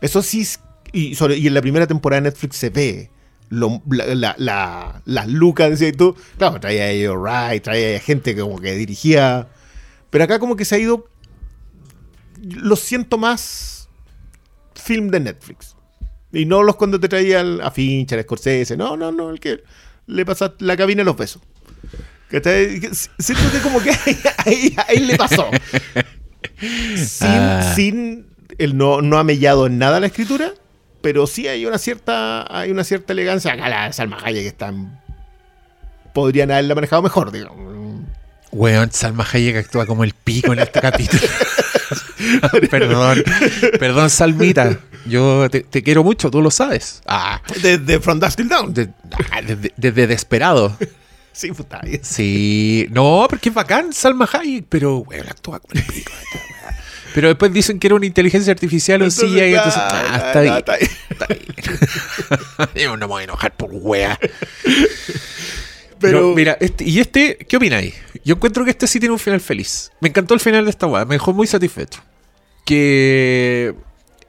Eso sí, y, sobre- y en la primera temporada de Netflix se ve las lucas, decía tú. Claro, traía a Wright, traía gente como que dirigía. Pero acá como que se ha ido. Lo siento más film de Netflix. Y no los cuando te traía al- a Fincher, a Scorsese. No, no, no, el que le pasa la cabina los besos. Siento que como que [LAUGHS] ahí, ahí- ahí le pasó. [LAUGHS] Sin, Ah. sin no, no ha mellado en nada la escritura, pero sí hay una cierta, hay una cierta elegancia. Acá la Salma Hayek están. Podrían haberla manejado mejor, digamos. Weón, Salma Hayek actúa como el pico en este capítulo. [LAUGHS] [LAUGHS] perdón, perdón, Salmita. Yo te, te quiero mucho, tú lo sabes. Ah, Desde From Dusk Till Dawn. de- ah, desde, desde Desperado. Sí, puta. Sí, no, porque es bacán Salma Hayek, pero weón, actúa como el pico. Pero después dicen que era una inteligencia artificial o sí, y entonces, ah, está bien. está bien. Está bien. [LAUGHS] Yo no me voy a enojar por wea. Pero, Pero, mira, este, ¿y este qué opináis? Yo encuentro que este sí tiene un final feliz. Me encantó el final de esta weá, me dejó muy satisfecho. Que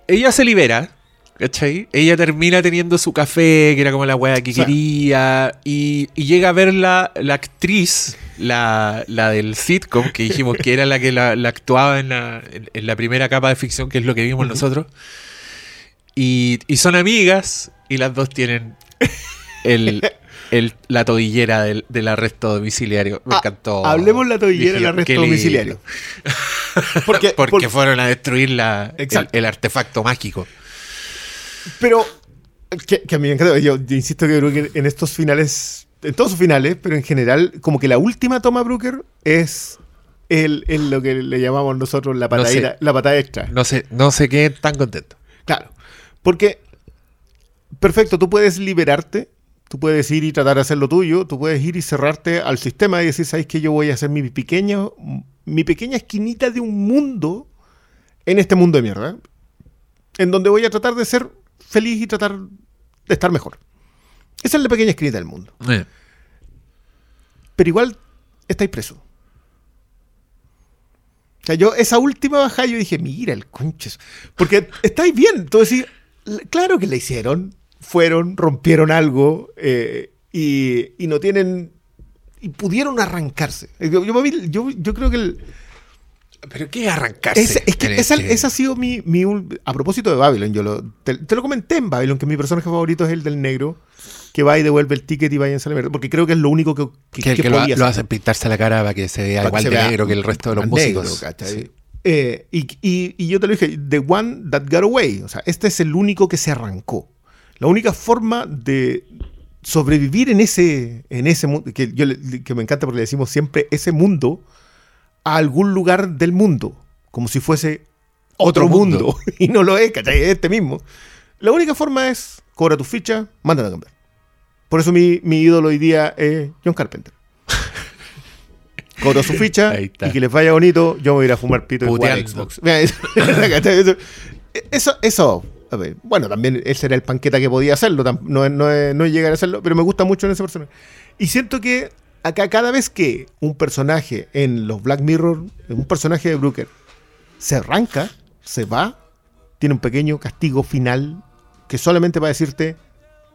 ella se libera ¿Cachai? Ella termina teniendo su café, que era como la weá que quería, y, y llega a ver la, actriz, la, la del sitcom, que dijimos que era la que la, la actuaba en la, en, en la primera capa de ficción, que es lo que vimos nosotros. Y, y son amigas, y las dos tienen el, [LAUGHS] el- la tobillera del, del arresto domiciliario. Me Ah, encantó. Hablemos la tobillera Dije del arresto domiciliario. [LAUGHS] Porque, Porque por- fueron a destruir la, el, artefacto mágico. Pero que, que a mí me encanta. Yo, yo insisto que Brooker en estos finales, en todos sus finales, pero en general, como que la última toma Brooker es el, el lo que le llamamos nosotros la patada, sé. la patada extra. No sé, no sé qué tan contento. Claro. Porque, perfecto, tú puedes liberarte, tú puedes ir y tratar de hacer lo tuyo, tú puedes ir y cerrarte al sistema y decir, ¿sabes qué? Yo voy a hacer mi pequeño, mi pequeña esquinita de un mundo en este mundo de mierda, en donde voy a tratar de ser feliz y tratar de estar mejor. Esa es la pequeña esquinita del mundo. Eh, Pero igual estáis preso. O sea, yo esa última bajada yo dije, mira el conches. Porque estáis bien. "L- claro que la hicieron. Fueron, rompieron algo eh, y, y no tienen... Y pudieron arrancarse. Yo, yo, yo- creo que... el- Pero qué arrancarse. ese, es que esa, este- esa ha sido mi, mi A propósito de Babylon, yo lo, te, te lo comenté en Babylon, que mi personaje favorito es el del negro, que va y devuelve el ticket y vaya a la mierda, porque creo que es lo único que, que, que, el que que lo, podía lo hacer. hacen pintarse la cara para que se vea Para igual que de se vea negro que el resto de los músicos. negro. Eh, y, y- y yo te lo dije, The One That Got Away. O sea, este es el único que se arrancó. La única forma de sobrevivir en ese, en ese mundo, que, yo que me encanta porque le decimos siempre ese mundo, a algún lugar del mundo, como si fuese otro, Otro mundo. mundo. [LAUGHS] y no lo es, ¿cachai? Es este mismo. La única forma es cobra tu ficha, mándala a cambiar. Por eso mi, mi ídolo hoy día es John Carpenter. [LAUGHS] Cobro su ficha y que les vaya bonito, yo me voy a ir a fumar pito y jugar. Xbox. Mira, [LAUGHS] eso- eso, bueno, también ese era el panqueta que podía hacerlo, no, no, no llegar a hacerlo, pero me gusta mucho en ese personaje. Y siento que acá cada vez que un personaje en los Black Mirror, un personaje de Brooker, se arranca, se va, tiene un pequeño castigo final que solamente va a decirte,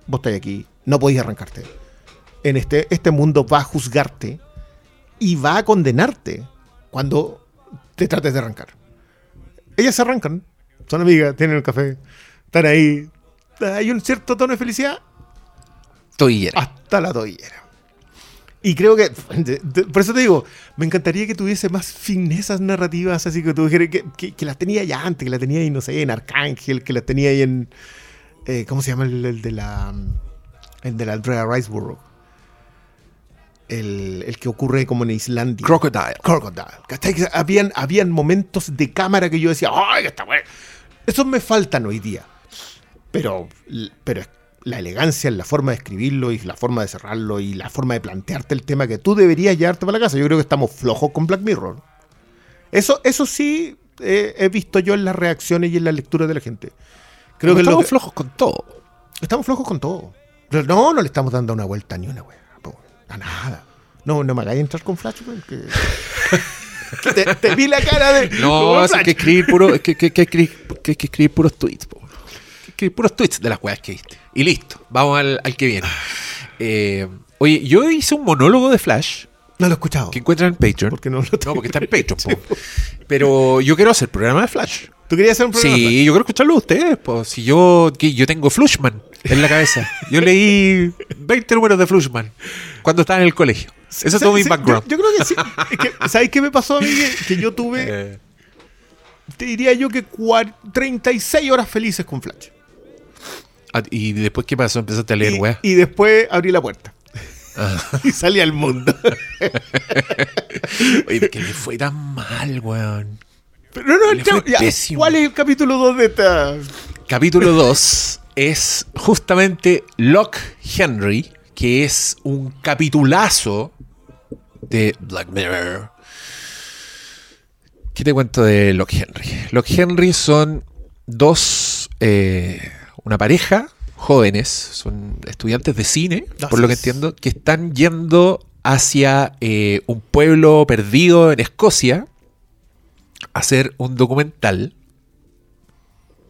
vos estáis aquí, no podéis arrancarte. En este, este mundo va a juzgarte y va a condenarte cuando te trates de arrancar. Ellas se arrancan, son amigas, tienen el café, están ahí. Hay un cierto tono de felicidad Tobillera. hasta la toallera. Y creo que, por eso te digo, me encantaría que tuviese más finezas narrativas, así que tú dijeras que, que, que las tenía ya antes, que las tenía ahí, no sé, en Arcángel, que las tenía ahí en, eh, ¿cómo se llama el, el de la, el de la Andrea Riceborough? El, el que ocurre como en Islandia. Crocodile. Crocodile. Habían, habían momentos de cámara que yo decía, ¡ay, está bueno! Esos me faltan hoy día. Pero, pero la elegancia en la forma de escribirlo y la forma de cerrarlo y la forma de plantearte el tema que tú deberías llevarte para la casa. Yo creo que estamos flojos con Black Mirror. Eso, eso sí eh, he visto yo en las reacciones y en la lectura de la gente. Creo que, estamos que- flojos con todo. estamos flojos con todo. Pero no, no le estamos dando una vuelta ni una wea. A nada. No, no me hagáis entrar con Flash, weón, que- que [LAUGHS] te, te vi la cara de. No, es que escribir puro, que, que, que escribir, que, que escribir puros tweets, po. Escribir puros tweets de las weas que viste. Y listo, vamos al, al que viene. [SIGHS] Eh, oye, yo hice un monólogo de Flash No lo he escuchado. que encuentran en Patreon. Porque no lo No, tengo. porque está en Patreon, po. Pero yo quiero hacer programa de Flash. ¿Tú querías hacer un programa? Sí, yo quiero escucharlo de ustedes. Si yo, que yo tengo Flushman en la cabeza. [LAUGHS] Yo leí 20 números de Flushman cuando estaba en el colegio. Ese es todo mi background. Yo, yo creo que sí. Es que, [LAUGHS] ¿Sabes qué me pasó a mí? Que, yo tuve, Eh, te diría yo que cua- 36 horas felices con Flash. Ah, ¿Y después qué pasó? Empezaste a leer, weá. y después abrí la puerta. Ah. [LAUGHS] y salí al mundo. [LAUGHS] Oye, ¿por qué le fue tan mal, weón? Pero no, no, ya, pésimo. ¿Cuál es el capítulo 2 de esta? Capítulo 2 es justamente Locke Henry, que es un capitulazo de Black Mirror. ¿Qué te cuento de Locke Henry? Locke Henry son dos, eh, una pareja, jóvenes, son estudiantes de cine, por lo que entiendo, que están yendo hacia eh, un pueblo perdido en Escocia a hacer un documental.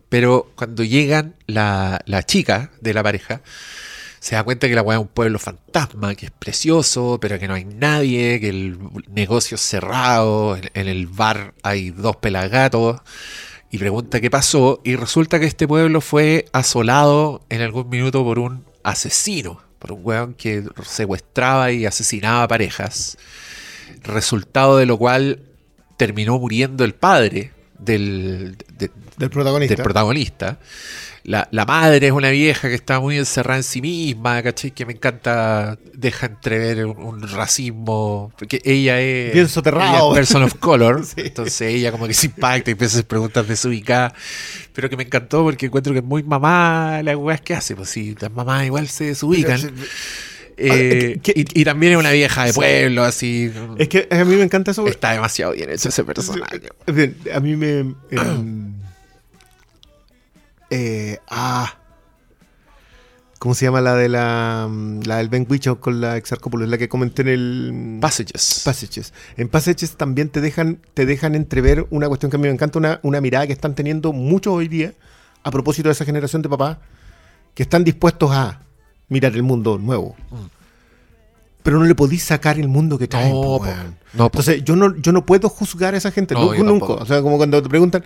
Pero cuando llegan la, la chica de la pareja, se da cuenta que la weá es un pueblo fantasma, que es precioso, pero que no hay nadie, que el negocio es cerrado, en, en el bar hay dos pelagatos, y pregunta qué pasó, y resulta que este pueblo fue asolado en algún minuto por un asesino, por un weón que secuestraba y asesinaba parejas, resultado de lo cual terminó muriendo el padre del, de- Del protagonista. del protagonista. La, la madre es una vieja que está muy encerrada en sí misma, ¿cachai? Que me encanta, deja entrever un, un racismo, porque ella es... Bien soterrado. es person of color, [LAUGHS] Sí. entonces ella como que se impacta y empieza a hacer preguntas desubicadas, pero que me encantó porque encuentro que es muy mamá la weá que hace, pues sí, las mamás igual se desubican. Eh, ¿qué- y, y también es una vieja de pueblo, así... Es que a mí me encanta eso. Está demasiado bien hecho ese personaje. A mí me. em, [CLEARS THROAT] eh, ah. ¿Cómo se llama la de la. mm, La del Ben Whishaw con la Exarcópolis? La que comenté en el. Passages. Passages. En Passages también te dejan, te dejan entrever una cuestión que a mí me encanta, una, una mirada que están teniendo muchos hoy día a propósito de esa generación de papás que están dispuestos a mirar el mundo nuevo. Pero no le podís sacar el mundo que traen. No, po, po. weón. No, po. Entonces, yo no, yo no puedo juzgar a esa gente. No, nunca, nunca. O sea, como cuando te preguntan,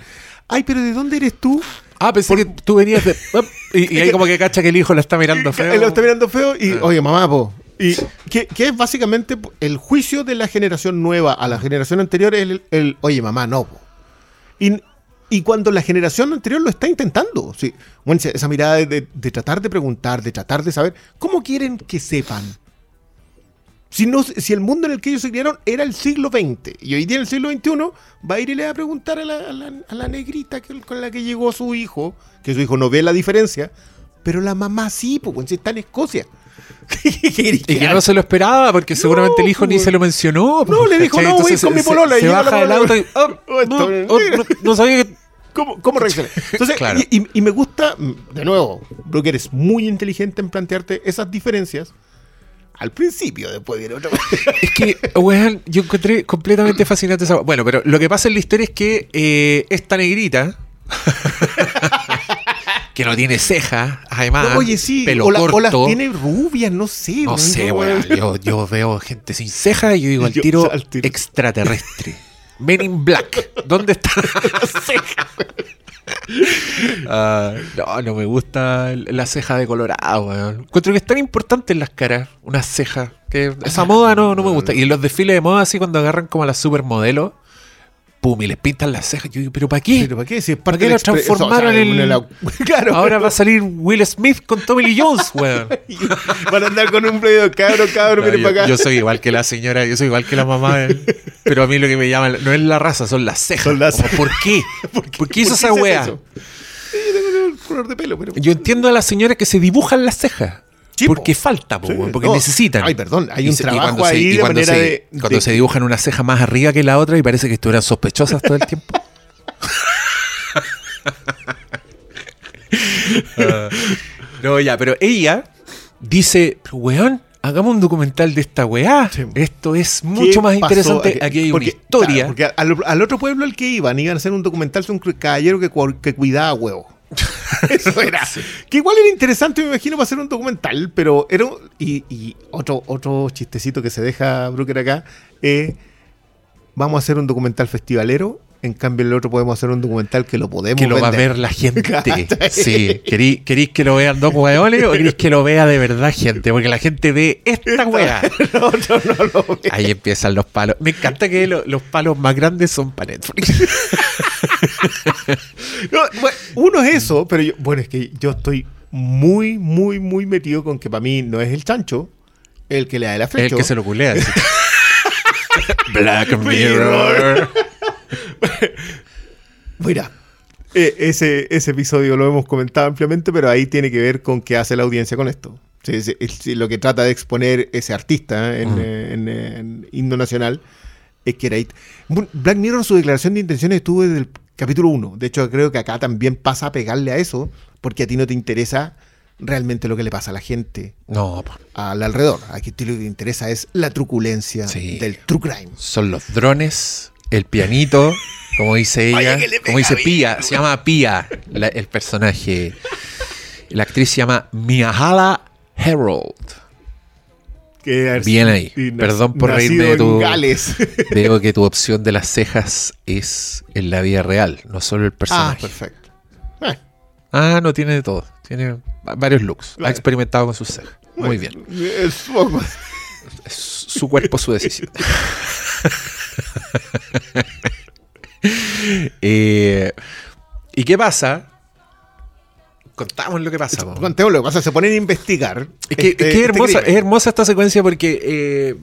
ay, pero ¿de dónde eres tú? Ah, pensé que tú venías de. [LAUGHS] Y, y ahí como que cacha que el hijo la está mirando feo. Él lo está mirando feo y, Ah. oye, mamá, po. Y que, que es básicamente el juicio de la generación nueva a la generación anterior, el, el, oye, mamá, no, po. Y, y cuando la generación anterior lo está intentando, sí. Bueno, esa mirada de, de- de tratar de preguntar, de tratar de saber, ¿cómo quieren que sepan? Si, no, si el mundo en el que ellos se criaron era el siglo XX y hoy día en el siglo XXI va a ir y le va a preguntar a la, a la- a la negrita que, con la que llegó su hijo, que su hijo no ve la diferencia, pero la mamá sí, pues si está en Escocia. [LAUGHS] ¿Qué querés Y que no se lo esperaba, porque seguramente el hijo ni pues. se lo mencionó. No, le dijo, ¿cachai? no, voy con mi polola, y Se la baja del auto y. oh, Oh, no, oh, no, no [LAUGHS] sabía que. ¿Cómo, cómo reacciona? Entonces, Claro. y, y- y me gusta, de nuevo, Brooker es muy inteligente en plantearte esas diferencias al principio, después viene otra [LAUGHS] Es que, weón, yo encontré completamente fascinante esa. Bueno, pero lo que pasa en la historia es que eh, esta negrita. [LAUGHS] que no tiene ceja, además. Oye, sí, Pelo o, la- o las corto. tiene rubias, no sé. No sé, weón. Yo, yo veo gente sin ceja y yo digo al [LAUGHS] Yo- tiro, al tiro. extraterrestre. Men in Black. ¿Dónde está [LAUGHS] la ceja? Ah, no, no me gusta la ceja de colorado, weón. Encuentro que es tan importante en las caras, una ceja. Que esa moda no, no me gusta. Y en los desfiles de moda, así cuando agarran como a las supermodelos, pum, y les pintan las cejas. Yo digo, ¿pero para qué? ¿Pero para qué? Si es ¿Para qué lo transformaron eso, o sea, en- la- [LAUGHS] [LAUGHS] Claro. Ahora va a salir Will Smith con Tommy Lee Jones, weón. [LAUGHS] Van a andar con un pedido, cabro, cabro, No, miren yo, para acá. yo soy igual que la señora, yo soy igual que la mamá. eh. Pero a mí lo que me llama no es la raza, son las cejas. Son las- Como, ¿Por qué? ¿Por qué, hizo esa yo tengo el color de pelo, pero... Yo entiendo a las señoras que se dibujan las cejas. Sí, porque po. falta, po, Sí, weón, porque no. necesitan. Ay, perdón, hay un y trabajo ahí y de cuando manera se- de- Cuando de- se dibujan una ceja más arriba que la otra y parece que estuvieran sospechosas todo el tiempo. [LAUGHS] Ah, no, ya, pero ella dice, weón, hagamos un documental de esta weá. Sí. Esto es ¿Qué mucho más interesante. Aquí hay Porque, una historia. claro, porque al, al otro pueblo al que iban, iban a hacer un documental sobre un caballero que, que cuidaba huevos. [LAUGHS] Eso era. Que igual era interesante, me imagino, para hacer un documental, pero era. un- Y, y otro, otro chistecito que se deja Brooker acá. eh, vamos a hacer un documental festivalero. En cambio, el otro podemos hacer un documental que lo podemos que lo va a ver la [LAUGHS] gente. Sí, ¿Querí- ¿queréis que lo vean dos hueones o queréis que lo vea de verdad gente? Porque la gente ve esta hueá. [LAUGHS] No. Ahí empiezan los palos. Me encanta que lo- los palos más grandes son para Netflix. No, bueno, uno es eso, pero yo, bueno, es que yo estoy muy, muy, muy metido con que para mí no es el chancho el que le da la Es flecha. el que se lo culea. [LAUGHS] Black Mirror. [LAUGHS] Mira, eh, ese, ese episodio lo hemos comentado ampliamente, pero ahí tiene que ver con qué hace la audiencia con esto. Lo que trata de exponer ese artista en, eh, en, en himno nacional es que. Bueno, Black Mirror, su declaración de intenciones estuvo desde el capítulo 1. De hecho, creo que acá también pasa a pegarle a eso, porque a ti no te interesa realmente lo que le pasa a la gente No, al alrededor. Aquí lo que te interesa es la truculencia Sí. del true crime. son los drones, el pianito Como dice [LAUGHS] ella, como dice bien. Pia, se llama Pia la- el personaje. La actriz se llama Miahala Harold. Que Bien ahí. Perdón por reírme de tu- Gales. [LAUGHS] Veo que tu opción de las cejas es en la vida real, no solo el ah, personaje. perfecto. Eh, Ah, no tiene de todo. Tiene va- varios looks. Ha experimentado con sus cejas. Muy bien. Es poco. Es su cuerpo, su decisión. [LAUGHS] [LAUGHS] Eh, ¿Y qué pasa? Contamos lo que pasa. po. Contemos lo que pasa, se ponen a investigar. Es que, este- es que es este hermosa, crimen. es hermosa esta secuencia porque, eh,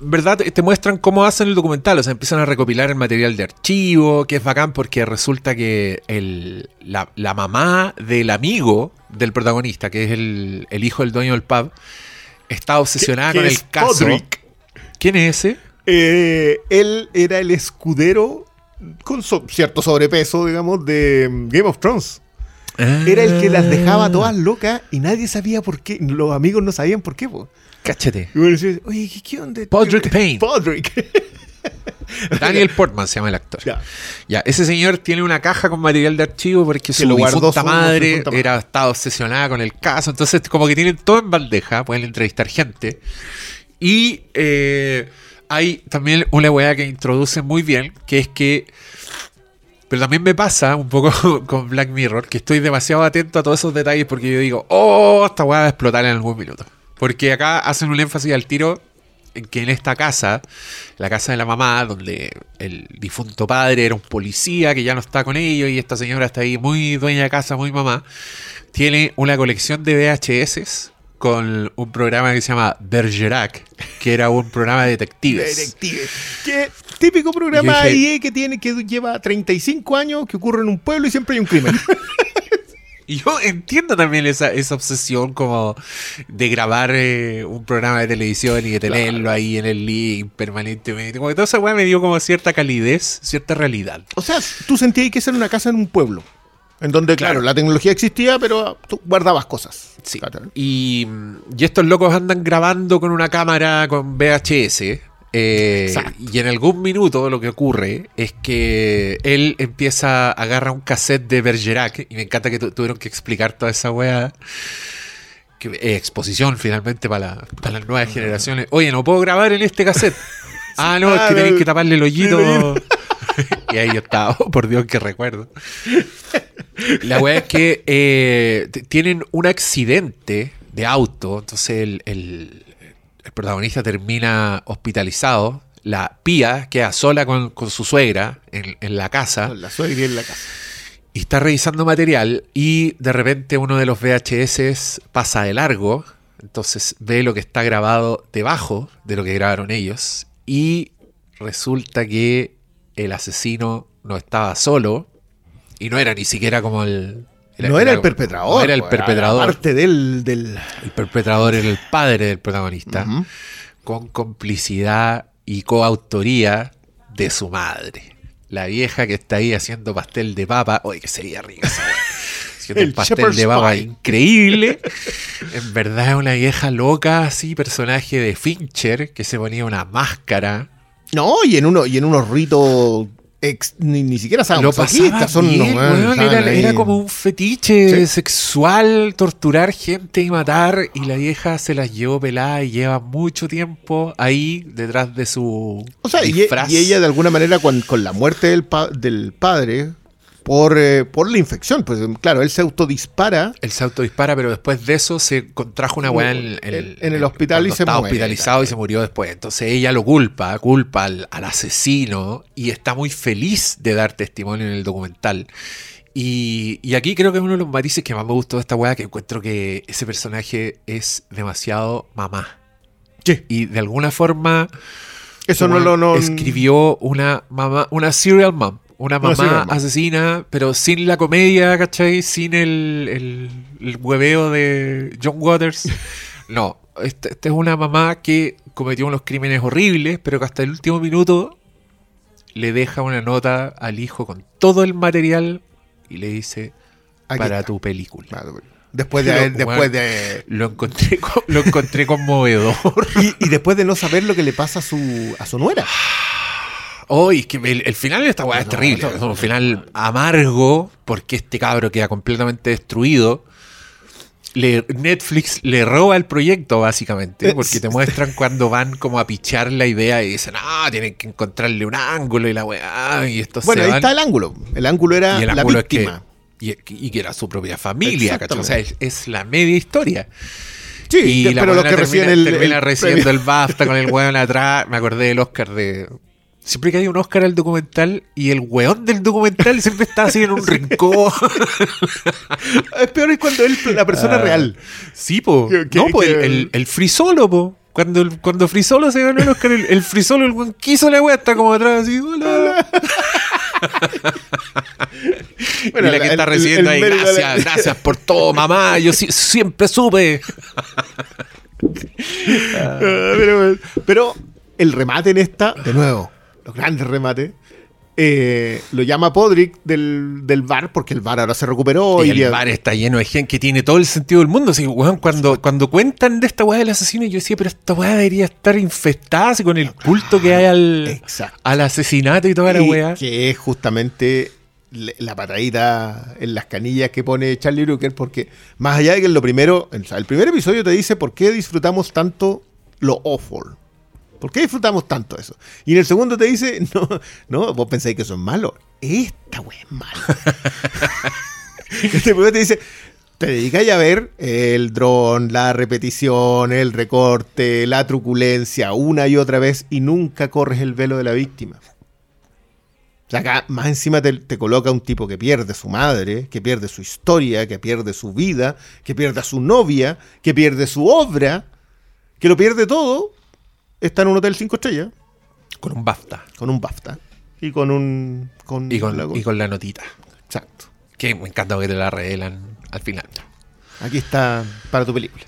¿verdad? Te, muestran cómo hacen el documental. O sea, empiezan a recopilar el material de archivo, que es bacán porque resulta que el- la, la mamá del amigo del protagonista, que es el, el hijo del dueño del pub, está obsesionada con el caso. Podrick. ¿Quién es ese? Eh, él era el escudero con so- cierto sobrepeso, digamos, de mm, Game of Thrones. Era el que las dejaba todas locas y nadie sabía por qué. Los amigos no sabían por qué. po. Cáchate. Y decía, oye, ¿qué, qué onda? Podrick [LAUGHS] Payne. Podrick. [LAUGHS] Daniel Portman se llama el actor. Ya. Ya, ese señor tiene una caja con material de archivo porque su lo guardó su- madre su difunta madre. era, estaba obsesionada con el caso. Entonces, como que tienen todo en bandeja, pueden entrevistar gente. Y eh, hay también una weá que introduce muy bien, que es que. Pero también me pasa un poco [LAUGHS] con Black Mirror, que estoy demasiado atento a todos esos detalles porque yo digo, oh, esta weá va a explotar en algún minuto. Porque acá hacen un énfasis al tiro en que en esta casa, la casa de la mamá, donde el difunto padre era un policía que ya no está con ellos y esta señora está ahí muy dueña de casa, muy mamá, tiene una colección de VHS con un programa que se llama Bergerac, que era un programa de detectives. Detective. Que típico programa dije- IE que tiene que lleva 35 años, que ocurre en un pueblo y siempre hay un crimen. [LAUGHS] Y yo entiendo también esa, esa obsesión como de grabar eh, un programa de televisión y de tenerlo ahí en el link permanentemente. Como que toda esa weá me dio como cierta calidez, cierta realidad. o sea, tú sentías que era una casa en un pueblo. En donde, claro, Claro. la tecnología existía, pero tú guardabas cosas. Sí. Y, y estos locos andan grabando con una cámara con VHS. eh, y en algún minuto lo que ocurre es que él empieza, agarra un cassette de Bergerac. Y me encanta que tu- tuvieron que explicar toda esa weá. Que, eh, exposición finalmente para, la- para las nuevas generaciones. Oye, no puedo grabar en este cassette. [LAUGHS] Ah, no, es Ah, que tenéis que taparle el hoyito. El hoyito. [LAUGHS] y ahí yo estaba, oh, por Dios que recuerdo. [LAUGHS] La weá es que eh, tienen un accidente de auto, entonces el, el- el protagonista termina hospitalizado. La pía queda sola con, con su suegra en, en la casa Con la suegra y en la casa. y está revisando material y de repente uno de los VHS pasa de largo, entonces ve lo que está grabado debajo de lo que grabaron ellos y resulta que el asesino no estaba solo y no era ni siquiera como el... no era el perpetrador. No era el pues, perpetrador. Parte del. del... El perpetrador era el padre del protagonista con complicidad y coautoría de su madre. La vieja que está ahí haciendo pastel de papa. Oye, que sería rica esa. Haciendo [LAUGHS] El un pastel shepherd's de papa pie. increíble. En verdad es una vieja loca, así, personaje de Fincher, que se ponía una máscara. No, y en, uno, y en unos ritos. Ex- ni, ni siquiera pasaba son bien, unos, estaban era, era como un fetiche Sí. sexual, torturar gente y matar, y la vieja se las llevó pelada y lleva mucho tiempo ahí detrás de su O sea, y, disfraz. y ella de alguna manera con, con la muerte del, pa- del padre por, eh, por la infección, pues claro, él se autodispara. Él se autodispara, pero después de eso se contrajo una weá en, En- en el hospital y se estaba muere, hospitalizado y se murió después. Entonces ella lo culpa, culpa al, al asesino y está muy feliz de dar testimonio en el documental. Y, y aquí creo que es uno de los matices que más me gustó de esta weá, que encuentro que ese personaje es demasiado mamá. Sí. Y de alguna forma Eso no lo. No, escribió una mamá, una serial mom, una mamá asesina, pero sin la comedia, ¿cachai? Sin el, el, el hueveo de John Waters. [LAUGHS] No, esta, esta es una mamá que cometió unos crímenes horribles, pero que hasta el último minuto le deja una nota al hijo con todo el material y le dice para tu película. Después de. Pero, después de Lo encontré, co- lo encontré conmovedor. [LAUGHS] y, y después de no saber lo que le pasa a su, a su nuera. [LAUGHS] Hoy, que el, el final de esta weá es terrible. no, Es un final amargo porque este cabro queda completamente destruido. Le- Netflix le roba el proyecto, básicamente, Eh, porque te muestran cuando van como a pichar la idea y dicen, ah, tienen que encontrarle un ángulo y la weá, y esto Bueno, se ahí van. está el ángulo. El ángulo era el la ángulo es víctima. que, y, y que era su propia familia, ¿cachai? O sea, es, es la media historia. Sí, y la pero los buena que termina, reciben el, termina el recibiendo premio. el BAFTA con el weón atrás. Me acordé del Oscar de. Siempre que hay un Oscar al documental y el weón del documental siempre está así en un [LAUGHS] rincón. Es peor es cuando es la persona Ah, real. Sí, po. Que- que- no, po, el, que- el, el Free Solo, po. Cuando, el- cuando Free Solo se ganó el Oscar, el, el Free Solo, el weón quiso la weá, está como atrás así, hola. [LAUGHS] Bueno, y la que el- está recibiendo ahí, la- gracias, gracias por todo, mamá. Yo siempre supe. [LAUGHS] Ah, pero, pero el remate en esta, de nuevo, los grandes remates, eh, lo llama Podrick del, del bar, porque el bar ahora se recuperó. y y el bar está lleno de gente que tiene todo el sentido del mundo. Así, weón, cuando, cuando cuentan de esta weá del asesino, yo decía, pero esta weá debería estar infestada así, con el culto que hay al, Exacto. al asesinato y toda la weá. Que es justamente la patadita en las canillas que pone Charlie Brooker, porque más allá de que en lo primero, el primer episodio te dice por qué disfrutamos tanto lo awful. ¿Por qué disfrutamos tanto eso? Y en el segundo te dice, [LAUGHS] no, no, vos pensáis que eso es malo. Esta wea es mala. [LAUGHS] este primero te dice, te dedicáis a ver el dron, la repetición, el recorte, la truculencia, una y otra vez, y nunca corres el velo de la víctima. O sea, acá más encima te, te coloca un tipo que pierde su madre, que pierde su historia, que pierde su vida, que pierde a su novia, que pierde su obra, que lo pierde todo. Está en un hotel cinco estrellas, Con un BAFTA. con un BAFTA y con un. Con Y con, la- y con la notita. Exacto. Que me encanta que te la revelan al final. Aquí está para tu película.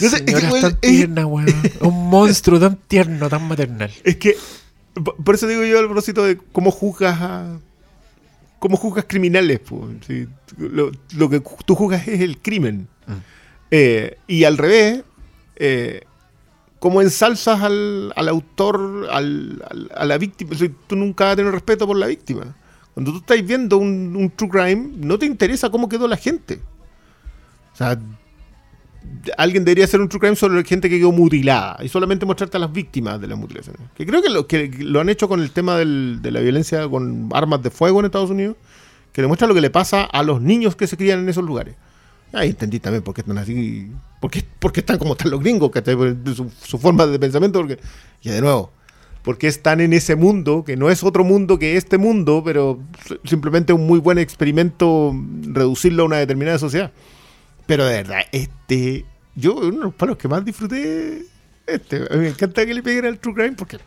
No sé, es que, tan tierna, weón. Un [LAUGHS] monstruo tan tierno, tan maternal. Es que, po- por eso digo yo al propósito de cómo juzgas a. cómo juzgas criminales. lo que tú juzgas es el crimen. Mm. Eh, y al revés, eh, cómo ensalzas al, autor, al- a la víctima. O tú nunca vas a tener respeto por la víctima. Cuando tú estás viendo un, true crime, no te interesa cómo quedó la gente. O sea, alguien debería hacer un true crime sobre la gente que quedó mutilada y solamente mostrarte a las víctimas de las mutilaciones. Que creo que lo, han hecho con el tema de la violencia con armas de fuego en Estados Unidos, que demuestra lo que le pasa a los niños que se crían en esos lugares. Ahí entendí también por qué están así, por qué, por qué están como están los gringos, que su, su forma de pensamiento, porque, y de nuevo, porque están en ese mundo, que no es otro mundo que este mundo, pero simplemente un muy buen experimento reducirlo a una determinada sociedad. Pero de verdad, este. Yo, uno de los palos que más disfruté. Este. A mí me encanta que le peguen al True Crime porque.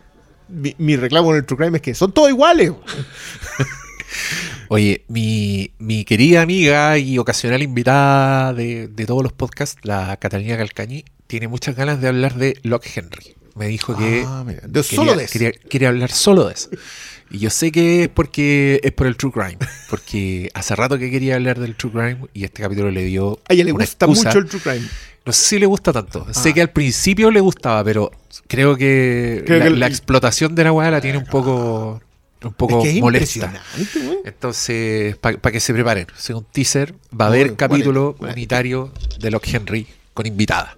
Mi, mi reclamo en el True Crime es que son todos iguales. [LAUGHS] Oye, mi, mi querida amiga y ocasional invitada de, de todos los podcasts, la Catalina Calcañi, tiene muchas ganas de hablar de Locke Henry. Me dijo que Ah, mira, de quería- solo de eso. quería- quiere hablar solo de eso. Y yo sé que es porque es por el True Crime, porque hace rato que quería hablar del True Crime y este capítulo le dio A ella le una gusta excusa. mucho el True Crime. No sé si le gusta tanto. Sé Ah. que al principio le gustaba, pero creo que Creo la, que el- la explotación de la weá la tiene un poco, un poco es que es molesta. Entonces, para que se preparen, según teaser, va a haber Bueno, capítulo bueno, bueno. unitario de Locke Henry con invitada.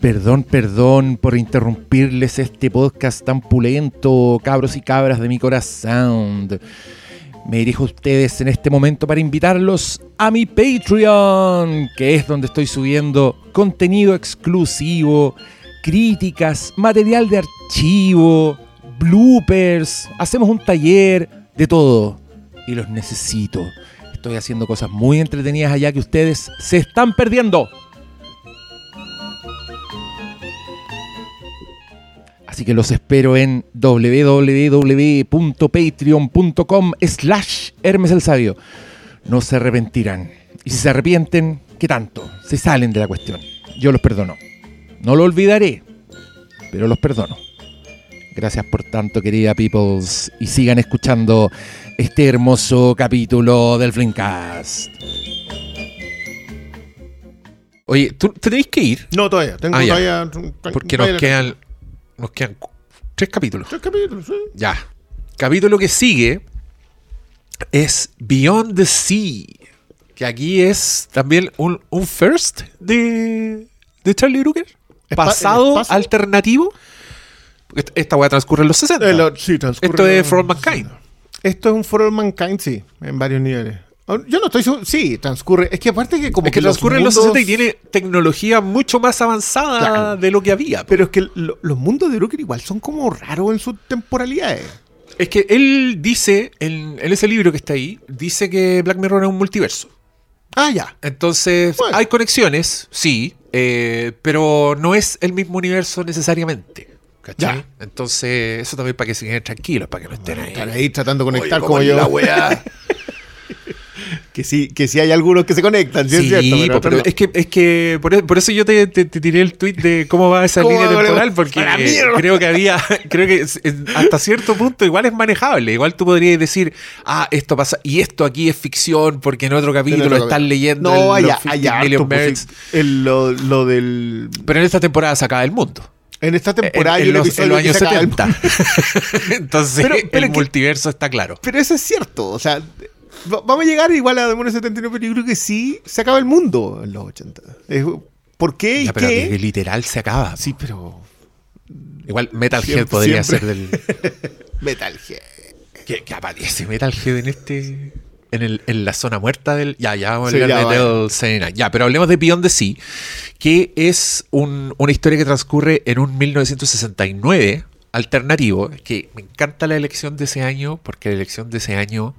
Perdón, perdón por interrumpirles este podcast tan pulento, cabros y cabras de mi corazón. Me dirijo a ustedes en este momento para invitarlos a mi Patreon, que es donde estoy subiendo contenido exclusivo, críticas, material de archivo, bloopers, hacemos un taller, de todo. Y los necesito. Estoy haciendo cosas muy entretenidas allá que ustedes se están perdiendo. Así que los espero en www.patreon.com slash Hermes el Sabio. No se arrepentirán. Y si se arrepienten, ¿qué tanto? Se salen de la cuestión. Yo los perdono. No lo olvidaré, pero los perdono. Gracias por tanto, querida peoples. Y sigan escuchando este hermoso capítulo del Flimcast. Oye, ¿tú te tenéis que ir? No, todavía. Tengo Ah, todavía. Porque nos quedan, nos quedan tres capítulos. Tres capítulos, sí. Ya. Capítulo que sigue es Beyond the Sea. Que aquí es también un, un first de, de Charlie Brooker. Pasado alternativo. Esta- weá transcurre en los 60. Eh, lo- sí, transcurre Esto es For All Mankind. Esto es un For All Mankind, sí, en varios niveles. Oh, Yo no estoy seguro. Sí, transcurre. Es que aparte que como Es que los transcurre en los mundos- 60 y tiene tecnología mucho más avanzada Claro. de lo que había. Pero es que lo- los mundos de Brooker igual son como raros en sus temporalidades. Es que él dice, en, en ese libro que está ahí, dice que Black Mirror es un multiverso. Ah, ya. Entonces, Bueno. hay conexiones, sí, eh, pero no es el mismo universo necesariamente. ¿Cachai? Ya. Entonces, eso también para que se queden tranquilos, para que no estén ahí. Estar ahí tratando de conectar Oye, como ¿cómo yo. la weá? [LAUGHS] [LAUGHS] Que sí, que sí hay algunos que se conectan, sí, Sí, es cierto. Pero pero no. es que, es que por, e- por eso yo te, te- te tiré el tweet de cómo va esa [LAUGHS] ¿Cómo línea va, temporal, porque creo que había, [LAUGHS] creo que hasta cierto punto igual es manejable. Igual tú podrías decir, ah, esto pasa, y esto aquí es ficción, porque en otro capítulo otro están leyendo No, el- allá, los 50 allá. Harto, pues. El- lo, lo del. Pero en esta temporada se acaba el mundo. En esta temporada en los, en los años se acaba el 70. Entonces, Pero- pero el que- multiverso está claro. Pero eso es cierto, o sea, vamos a llegar igual a Demonios 79, pero yo creo que sí se acaba el mundo en los 80. Es- ¿Por qué y Ya, pero qué? que literal se acaba. Sí, pero Igual Metalhead podría siempre. ser del. [LAUGHS] Metal Gear. que, que aparece Metalhead en este. En, el, en la zona muerta del. Ya, ya vamos a Sí, hablar de. Devil Say Night. Ya, pero hablemos de Beyond the Sea, que es un- una historia que transcurre en un 1969 alternativo. Que me encanta la elección de ese año, porque la elección de ese año.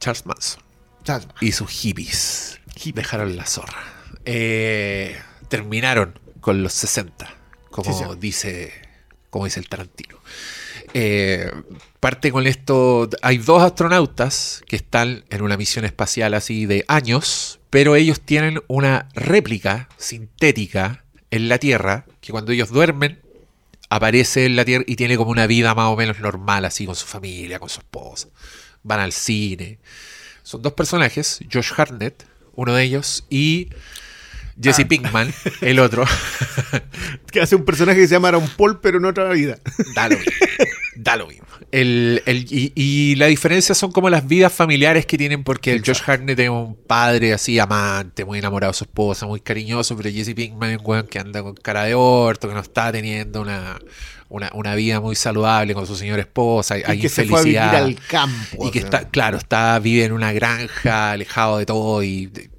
Charles Manson. Chasma. y sus hippies. Dejaron la zorra. Eh, terminaron con los 60, como Sí, sí. dice como dice el Tarantino. Eh, parte con esto. Hay dos astronautas que están en una misión espacial así de años, pero ellos tienen una réplica sintética en la Tierra que cuando ellos duermen aparece en la Tierra y tiene como una vida más o menos normal, así con su familia, con su esposa. Van al cine. Son dos personajes, Josh Hartnett, uno de ellos, y Jesse Pinkman, el otro. [LAUGHS] Que hace un personaje que se llama Aaron Paul, pero en otra vida. [LAUGHS] Da lo mismo. Da lo mismo. El- el- y, y la diferencia son como las vidas familiares que tienen, porque el Josh Hartnett es un padre así, amante, muy enamorado de su esposa, muy cariñoso, pero Jesse Pinkman es un weón que anda con cara de orto, que no está teniendo una, una, una vida muy saludable con su señora esposa, hay, hay y que se fue a vivir infelicidad. al campo. Y que sea. está, claro, está, vive en una granja, alejado de todo y de-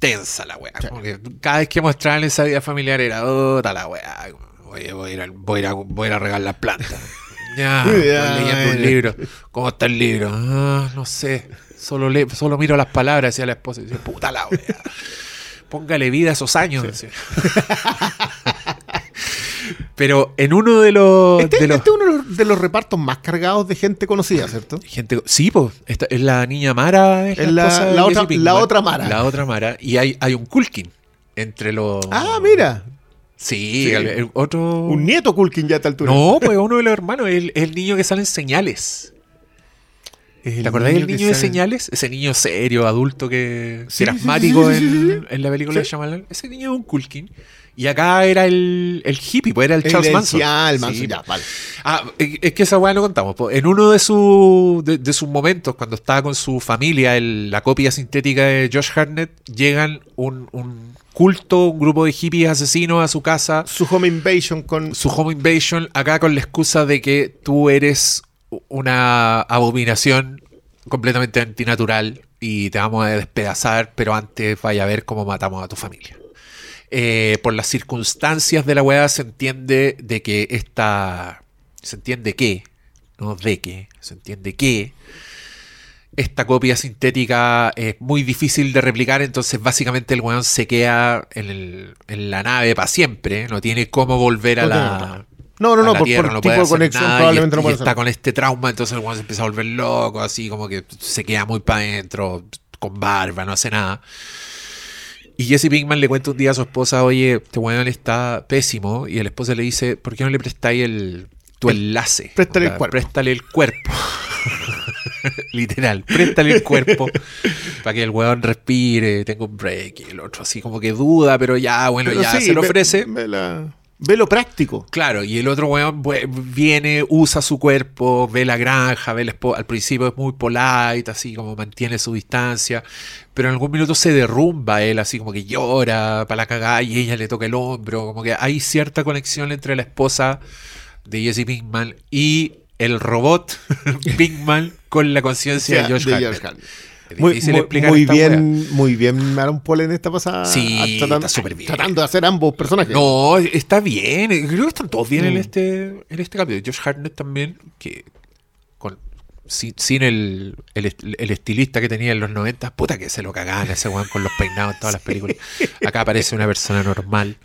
tensa la weá. Que cada vez que mostraban esa vida familiar era, puta la weá. Voy a ir a, voy a, a- voy regar las plantas. [LAUGHS] Ya, Ya, leyendo un libro. ¿Cómo está el libro? Ah, no sé. Solo, le, solo miro las palabras, decía la esposa. Y decía, puta la weá. Póngale vida a esos años. decía. [LAUGHS] Pero en uno de los. Este, de los este es uno de los, repartos más cargados de gente conocida, ¿cierto? Gente, sí, pues, esta es la niña Mara. Es la, Es otra- Pinkman. la otra Mara. La otra Mara. Y hay, hay un Kulkin entre los. Ah, mira. Sí, Sí. el- el otro. Un nieto Culkin ya a esta altura. No, pues uno de los hermanos, el, el niño que sale en señales. ¿Te acordás del niño de sale- señales? Ese niño serio, adulto que, Sí, que era asmático en, en la película de. Shyamalan. Ese niño es un Kulkin. Y acá era el, el hippie, pues era el El Charles Manson. Ah, el Manson, Sí, ya, vale. Ah, es que esa weá no contamos. po. En uno de, su- de, de sus momentos, cuando estaba con su familia, el- la copia sintética de Josh Hartnett, llegan un, un culto, un grupo de hippies asesinos a su casa, Su home invasion con. su home invasion, acá con la excusa de que tú eres una abominación completamente antinatural y te vamos a despedazar, pero antes vaya a ver cómo matamos a tu familia. Eh, por las circunstancias de la weá se entiende de que esta... Se entiende que, no de que, se entiende que esta copia sintética es muy difícil de replicar, entonces básicamente el weón se queda en, el- en la nave para siempre, no tiene cómo volver a No la... No, no, no, por, Tierra, por no tipo de conexión nada, y probablemente est- no y puede está hacer. con este trauma, entonces el weón se empieza a volver loco, así como que se queda muy para adentro, con barba, no hace nada. Y Jesse Pinkman le cuenta un día a su esposa, oye, este weón está pésimo, y el esposa le dice, ¿por qué no le prestáis el, tu enlace? préstale el cuerpo. Préstale el cuerpo. [LAUGHS] Literal, préstale el cuerpo para que el weón respire, tenga un break. Y el otro así como que duda, pero ya, bueno, Pero ya sí, se lo ofrece. Ve, la- ve lo práctico. Claro, y el otro weón viene, usa su cuerpo, ve la granja, ve la espo- al principio es muy polite, así como mantiene su distancia, pero en algún minuto se derrumba él, así como que llora para la cagada y ella le toca el hombro, como que hay cierta conexión entre la esposa de Jesse Pinkman y el robot [LAUGHS] Pinkman con la conciencia de Josh de Hartnett. Josh Hartnett. Es difícil muy- explicar muy esta wea. bien, muy bien Aaron Paul en esta pasada. Sí, tratando, está súper bien. tratando de hacer ambos personajes. No, está bien. Creo que están todos bien en Mm. este en este capítulo. Josh Hartnett también, que con, sin, sin el, el, est- el estilista que tenía en los 90, puta que se lo cagaban ese weón con los peinados en todas las [LAUGHS] películas. Acá aparece una persona normal.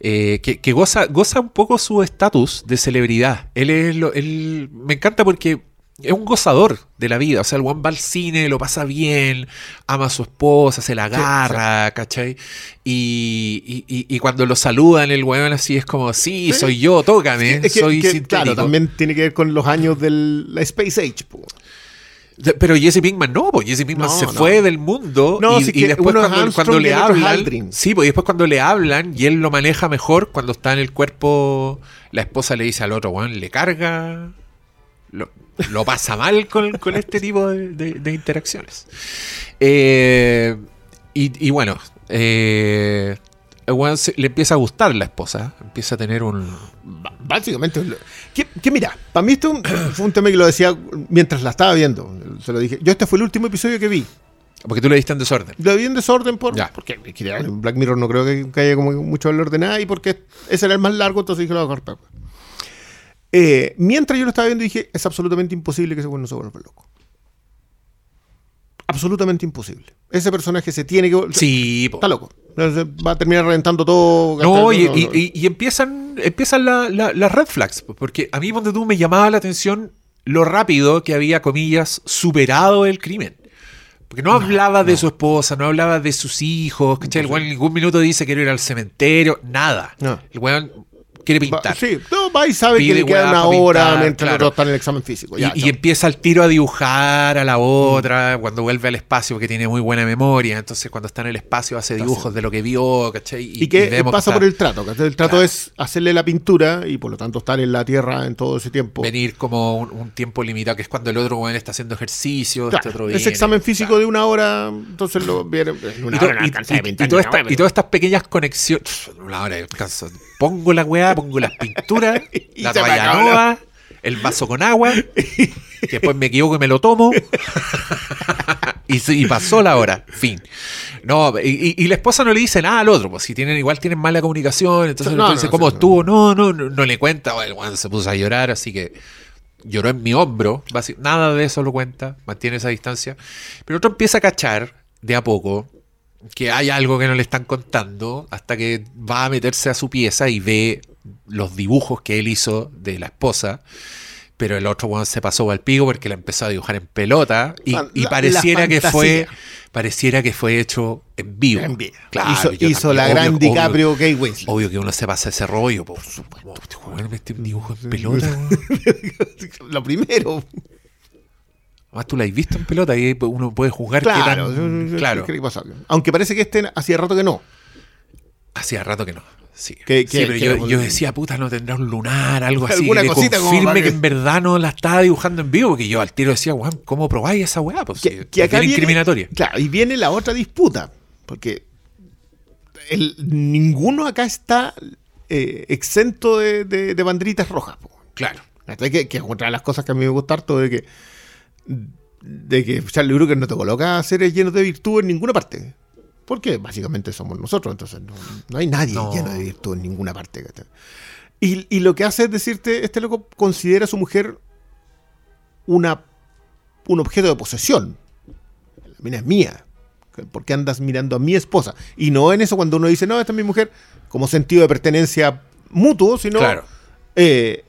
eh, que, que goza, goza un poco su estatus de celebridad. Él es lo, él, me encanta porque es un gozador de la vida. O sea, el weón va al cine, lo pasa bien, ama a su esposa, se la agarra, ¿cachai? Y, y- y- y cuando lo saludan, el weón así es como, sí, soy yo, tócame, Es que- soy que, sintético. claro, también tiene que ver con los años de la Space Age. po. Pero Jesse Pinkman no, pues Jesse Pinkman No, se no. fue del mundo No, y, sí y después cuando, le hablan, sí, pues y después cuando le hablan y él lo maneja mejor, cuando está en el cuerpo, la esposa le dice al otro, weón, le carga, lo, lo pasa mal con, con este tipo de, de- de interacciones. Eh, y, y bueno, eh, le empieza a gustar la esposa, empieza a tener un... Básicamente. Que, que mira, para mí esto [COUGHS] fue un tema que lo decía mientras la estaba viendo. Se lo dije. Yo este fue el último episodio que vi. Porque tú le diste en desorden. Lo vi en desorden por, Ya. porque en Black Mirror no creo que, que haya como mucho valor de nada y porque ese era el más largo, entonces dije lo voy a cortar. Eh, mientras yo lo estaba viendo dije, es absolutamente imposible que ese güey no se vuelva loco. Absolutamente imposible. Ese personaje se tiene que... Sí, po. Está loco. Va a terminar reventando todo. No, y, No, y- no. y- y empiezan, empiezan la- la- las red flags, porque a mí donde tú me llamaba la atención lo rápido que había, comillas, superado el crimen. Porque no hablaba de su esposa, no hablaba de sus hijos, ¿cachai? El weón en ningún minuto dice quiero ir al cementerio, nada. No. El weón quiere Va- pintar. sí, no, va y sabe Pide que le queda una hora pintar, mientras claro. el otro está en el examen físico. Y, Ya, y empieza el tiro a dibujar a la otra cuando vuelve al espacio porque tiene muy buena memoria. Entonces cuando está en el espacio hace dibujos de lo que vio, ¿cachai? Y, que vemos pasa está- por el trato. ¿cachai? El trato Claro. es hacerle la pintura y por lo tanto estar en la tierra en todo ese tiempo. venir como un, un tiempo limitado, que es cuando el otro weón está haciendo ejercicio, Claro, este otro ese viene, examen físico de una hora, entonces lo viene. [LAUGHS] en una Y, hora no y- y- y y todas estas pequeñas conexiones. [LAUGHS] Una hora alcanzo. Pongo la weá, pongo las pinturas, [LAUGHS] la toalla nueva, el vaso con agua, [LAUGHS] que después me equivoco y me lo tomo. y, pasó la hora, fin. No, y, la esposa no le dice nada al otro, pues si tienen, igual tienen mala comunicación, entonces No, no, dice, ¿cómo estuvo? No, no, no, le cuenta, o el weón se puso a llorar, así que lloró en mi hombro, nada de eso lo cuenta, mantiene esa distancia. Pero otro empieza a cachar de a poco que hay algo que no le están contando hasta que va a meterse a su pieza y ve los dibujos que él hizo de la esposa. Pero el otro se pasó al pico porque la empezó a dibujar en pelota y, La- y la- pareciera que fue pareciera que fue hecho en vivo. En. Claro, hizo yo hizo también, la obvio- gran obvio- DiCaprio Kate Winslet. Obvio que uno se pasa ese rollo, por supuesto. Este dibujo en pelota, [LAUGHS] lo primero. Además, tú la has visto en pelota y uno puede juzgar Claro, que tan- claro. Aunque parece que este hacía rato que no. Hacía rato que no. Sí, Que- Sí, pero yo, decía, puta, no tendrá un lunar, algo así. Alguna que cosita confirme que... que- en verdad no la estaba dibujando en vivo, porque yo al tiro decía, weón, ¿cómo probáis esa weá? Pues, Que, que acá viene. Claro, y viene la otra disputa. Porque el- ninguno acá está eh, exento de, de- de banderitas rojas. po. Claro. Que, que es otra de las cosas que a mí me gusta harto de que de que Charlie Brooker no te coloca seres llenos de virtud en ninguna parte. Porque básicamente somos nosotros, entonces no, no hay nadie No. lleno de virtud en ninguna parte. Y, y lo que hace es decirte, este loco considera a su mujer una, un objeto de posesión. La mina es mía. ¿Por qué andas mirando a mi esposa? Y no en eso cuando uno dice, no, esta es mi mujer, como sentido de pertenencia mutuo, sino Claro. eh,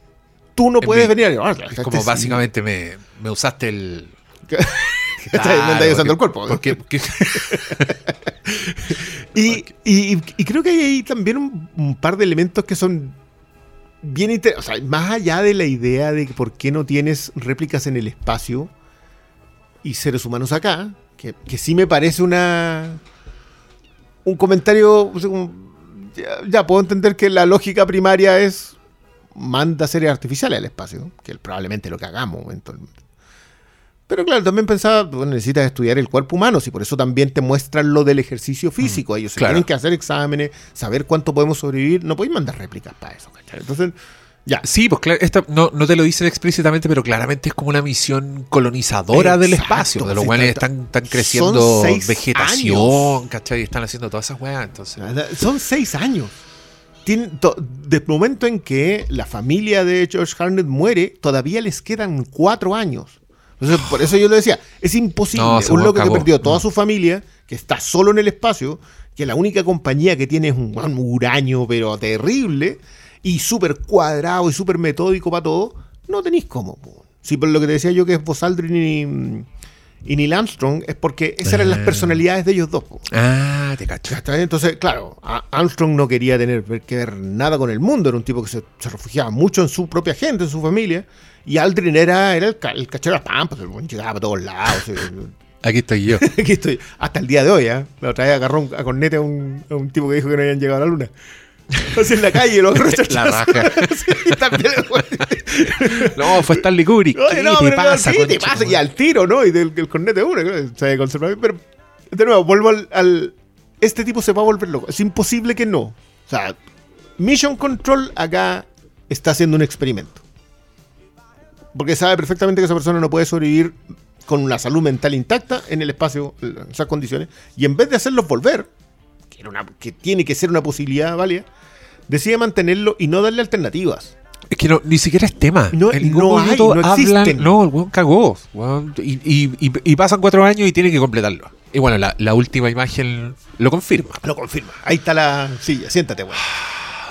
tú no puedes mi- venir a Es como básicamente me, me usaste el... [LAUGHS] [LAUGHS] me andáis usando el cuerpo. Porque, [LAUGHS] porque- Y, y- y creo que hay ahí también un, un par de elementos que son bien interesantes. O sea, más allá de la idea de por qué no tienes réplicas en el espacio, y seres humanos acá, que, que sí me parece una un comentario, o sea, un- ya, ya puedo entender que la lógica primaria es manda seres artificiales al espacio, que es probablemente lo que hagamos eventualmente. Pero claro, también pensaba, bueno, necesitas estudiar el cuerpo humano, si por eso también te muestran lo del ejercicio físico. Ellos claro. tienen que hacer exámenes, saber cuánto podemos sobrevivir. No podéis mandar réplicas para eso, ¿cachai? Entonces, ya. Sí, pues claro, esta, no, no te lo dicen explícitamente, pero claramente es como una misión colonizadora del espacio. De los cuales está- están, están creciendo vegetación, años. ¿cachai? Están haciendo todas esas weas. Entonces, Son seis años. Tienen Desde el momento en que la familia de George Harnett muere, todavía les quedan cuatro años. Entonces, por eso yo le decía, es imposible. No, un loco que perdió toda Mm. su familia, que está solo en el espacio, que la única compañía que tiene es un, un huraño, pero terrible, y súper cuadrado y súper metódico para todo, no tenéis cómo. Sí, por lo que te decía yo que es Buzz Aldrin y, y Neil Armstrong, es porque esas eran las Ah. personalidades de ellos dos. po. ah, te cacho. Entonces, claro, Armstrong no quería tener que ver nada con el mundo, era un tipo que se, se refugiaba mucho en su propia gente, en su familia, y Aldrin era, era el, el cachero de las pampas, llegaba a todos lados. el- [LAUGHS] Aquí estoy yo. [LAUGHS] Aquí estoy, hasta el día de hoy, ¿eh? La otra vez agarró un- a cornete a un, a un tipo que dijo que no habían llegado a la luna. [LAUGHS] Así en la calle, lo agarró a La raja. Sí, también, güey. No, fue Stanley Kubrick. Oye, ¿Qué no, te pero no, pasa, ¿qué te pasa? Y al tiro, ¿no? Y del el cornete uno, que se conserva bien, Pero, de nuevo, vuelvo al, al- Este tipo se va a volver loco. Es imposible que no. O sea, Mission Control acá está haciendo un experimento. Porque sabe perfectamente que esa persona no puede sobrevivir con una salud mental intacta en el espacio, en esas condiciones. Y en vez de hacerlos volver, que, era una- que tiene que ser una posibilidad válida, decide mantenerlo y no darle alternativas. Es que no, ni siquiera es tema. No- en ningún no hay, momento no hablan. existen. No, el weón cagó. weón. y, y- y- y pasan cuatro años y tiene que completarlo. Y bueno, la, la última imagen lo confirma. Lo confirma. Ahí está la silla, siéntate, weón.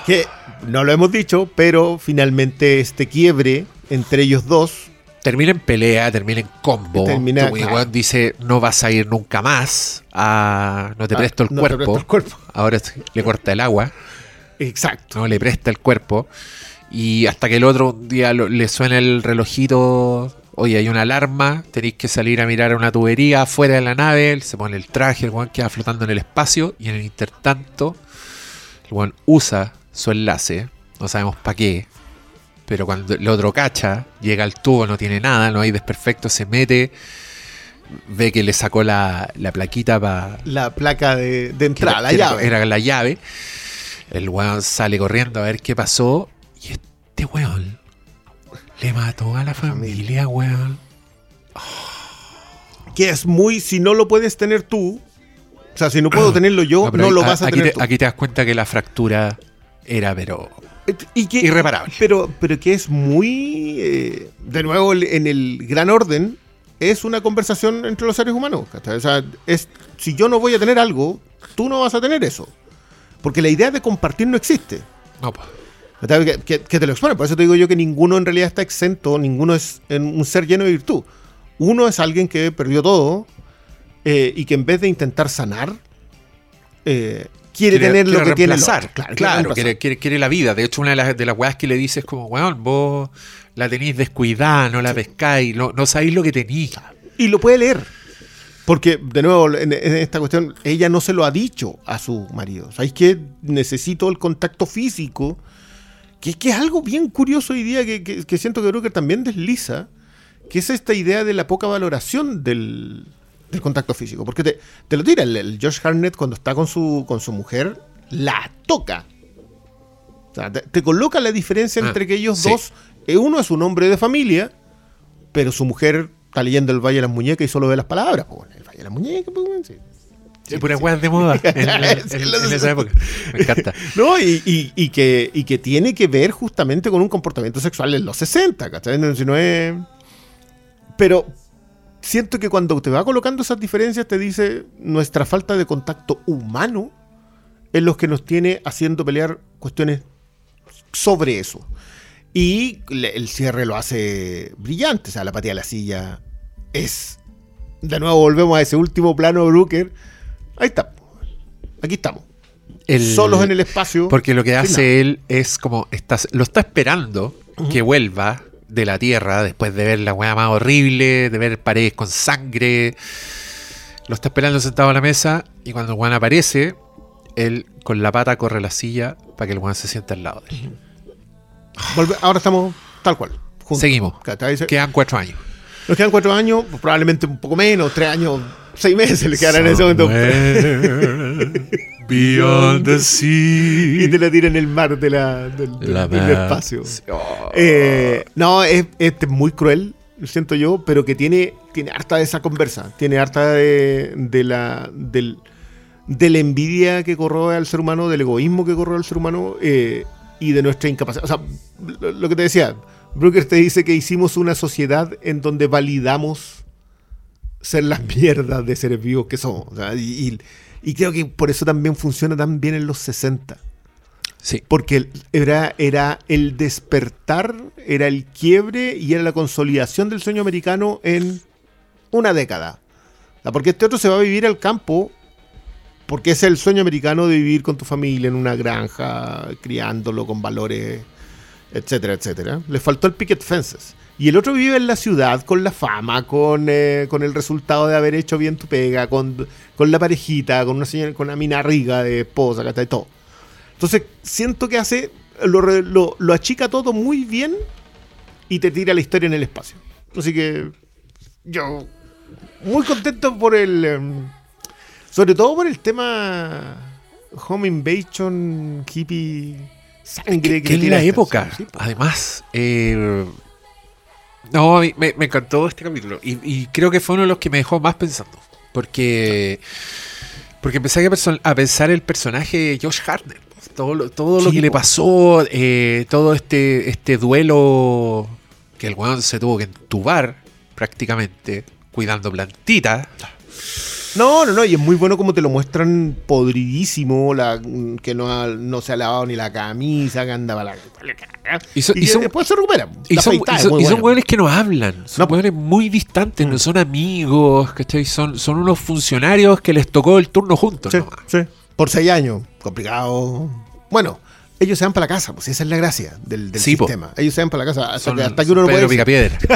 Que no lo hemos dicho, pero finalmente este quiebre entre ellos dos. Termina en pelea, termina en combo. Termina, Tu claro. dice, no vas a ir nunca más. a- no te presto el Ah, no te cuerpo. presto el cuerpo. [LAUGHS] Ahora le corta el agua. Exacto. no le presta el cuerpo. Y hasta que el otro día lo- le suena el relojito, oye, hay una alarma, tenéis que salir a mirar a una tubería afuera de la nave, él se pone el traje, el weón queda flotando en el espacio y en el intertanto, el weón usa su enlace, no sabemos para qué, pero cuando el otro cacha, llega al tubo, no tiene nada, no hay desperfecto, se mete, ve que le sacó la, la plaquita para La placa de, de entrada, la era- llave. Era la llave. El weón sale corriendo a ver qué pasó. Y este weón le mató a la familia, weón. Que es muy, si no lo puedes tener tú, o sea, si no puedo tenerlo yo, no, lo vas a aquí tener te, tú. aquí te das cuenta que la fractura era, pero. Y que- irreparable. Pero, pero que es muy, eh, de nuevo, en el gran orden, es una conversación entre los seres humanos. O sea, es, si yo no voy a tener algo, tú no vas a tener eso. Porque la idea de compartir no existe. No. Que, que- que te lo expone. Por eso te digo yo que ninguno en realidad está exento, ninguno es en un ser lleno de virtud. Uno es alguien que perdió todo eh, y que en vez de intentar sanar, eh, quiere, tener lo que tiene reemplazar. Claro, Claro, quiere la vida. De hecho, una de las, de las weas que le dice es como, weón, vos la tenéis descuidada, no la pescáis, no, no sabéis lo que tenéis. Y lo puede leer. Porque, de nuevo, en, en esta cuestión, ella no se lo ha dicho a su marido. ¿Sabéis que necesito el contacto físico? Que, que es algo bien curioso hoy día que, que- que siento que Brooker también desliza, que es esta idea de la poca valoración del, del contacto físico. Porque te, te lo tira, el, el Josh Harnett cuando está con su, con su mujer, la toca. O sea, te, te coloca la diferencia Ah, entre que ellos sí. dos, eh, uno es un hombre de familia, pero su mujer está leyendo el Valle de las Muñecas y solo ve las palabras. pues, el Valle de las Muñecas, pues, bueno, sí. Sí, puras weas de moda [LAUGHS] en, en- Sí, en- lo en sé. esa época. Me encanta. [LAUGHS] No, y, y- y que, y que tiene que ver justamente con un comportamiento sexual en los 60, ¿cachai? No, si no es- Pero siento que cuando te va colocando esas diferencias te dice nuestra falta de contacto humano es lo que nos tiene haciendo pelear cuestiones sobre eso. Y le- el cierre lo hace brillante, o sea, la patía de la silla es... De nuevo volvemos a ese último plano Brooker. Ahí está. Aquí estamos. El- Solos en el espacio. Porque lo que hace él es como, estás, lo está esperando que vuelva de la Tierra, después de ver la weá más horrible, de ver paredes con sangre. Lo está esperando sentado a la mesa y cuando el weón aparece, él con la pata corre la silla para que el weón se sienta al lado de él. Volve- ahora estamos tal cual. juntos. Seguimos. Quedan cuatro años. Nos quedan cuatro años, probablemente un poco menos, tres años, seis meses le quedarán en ese momento. Beyond the sea. Y te la tira en el mar de la, del, La del espacio. Oh. Eh, no, es, es muy cruel, siento yo, pero que tiene, tiene harta de esa conversa. Tiene harta de, de la, del, de la envidia que corroe al ser humano, del egoísmo que corroe al ser humano eh, y de nuestra incapacidad. O sea, lo, lo que te decía, Brooker te dice que hicimos una sociedad en donde validamos ser las mierdas de seres vivos que somos. O sea, y, creo que por eso también funciona tan bien en los 60. Sí. Porque era, era el despertar, era el quiebre y era la consolidación del sueño americano en una década. Porque este otro se va a vivir al campo porque es el sueño americano de vivir con tu familia en una granja, criándolo con valores, etcétera, etcétera. Le faltó el picket fences. Y el otro vive en la ciudad con la fama, con, eh, con el resultado de haber hecho bien tu pega, con, con la parejita, con una señora, con una mina riga de esposa, ¿cachai? Todo. Entonces, siento que hace. Lo, lo, lo achica todo muy bien y te tira la historia en el espacio. Así que. Yo. Muy contento por el. em, sobre todo por el tema. Home Invasion, hippie, sangre que, que en la época, sí, po. además. eh, no, me, me encantó este capítulo. Y, y creo que fue uno de los que me dejó más pensando. Porque. Porque empecé a, pensar el personaje de Josh Hartnett. pues, Todo lo, todo lo que le pasó, eh, todo este, este duelo que el weón se tuvo que entubar prácticamente, cuidando plantitas. No, no, no, y es muy bueno como te lo muestran podridísimo, la, que no, ha- no se ha lavado ni la camisa, que andaba la... Y son- y y son- después se recupera. Y son, afeitada y hueones que no hablan, son No. Mm. hueones muy distantes, no son amigos, ¿cachai? Son, son unos funcionarios que les tocó el turno juntos. Sí, nomás. sí. Por seis años, complicado. Bueno, ellos se van para la casa, pues esa es la gracia del, del Sí, po. sistema. Ellos se van para la casa hasta, Son, que, hasta que uno no puede. Picapiedra. [LAUGHS]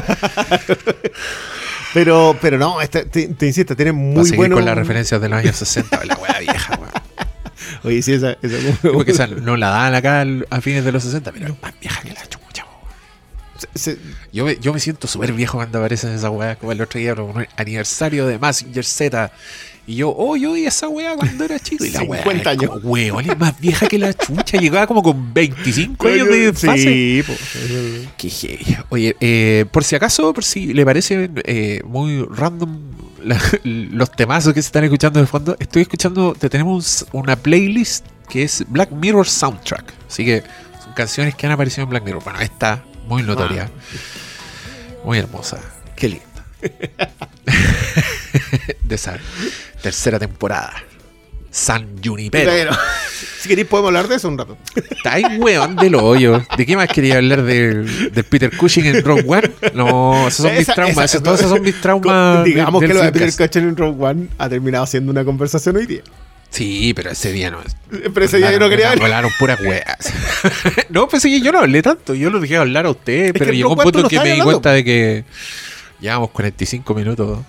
Pero, pero no, este- te, te insisto, tiene Va a muy bueno. con las referencias de los años 60, la hueá vieja, weón. [LAUGHS] Oye, sí, esa. esa [LAUGHS] Porque esa no la daban acá a fines de los 60, pero es más vieja que la chucha, se- se- Yo me, yo me siento súper viejo cuando aparecen esas weas, como el otro día, como un aniversario de Massinger Z. Y yo, oh, yo vi esa wea cuando era chico. Y la wea 50 es años. weón, es más vieja que la chucha. Llegaba como con 25 años de fase. Sí, po. Qué heavy. Oye, eh, por si acaso, por si le parece eh, muy random la- los temazos que se están escuchando de fondo, estoy escuchando, te tenemos una playlist que es Black Mirror Soundtrack. Así que son canciones que han aparecido en Black Mirror. Bueno, esta muy notoria, muy hermosa. Qué linda. [LAUGHS] de esa tercera temporada. San Junipero. Pero, si queréis, podemos hablar de eso un rato. Está ahí, weón, del hoyo. ¿De qué más quería hablar de, de Peter Cushing en Rogue One? No, esos son mis traumas. esa- todos esos son mis traumas. Digamos del que lo de Peter. Cushing en Rogue One ha terminado siendo una conversación hoy día. Sí, pero ese día no. Pero ese día yo no quería ver. Hablaron puras weas. [LAUGHS] no, pues sí, yo no hablé tanto. Yo lo dejé hablar a ustedes, pero llegó un punto no que me di cuenta de que llevamos 45 minutos.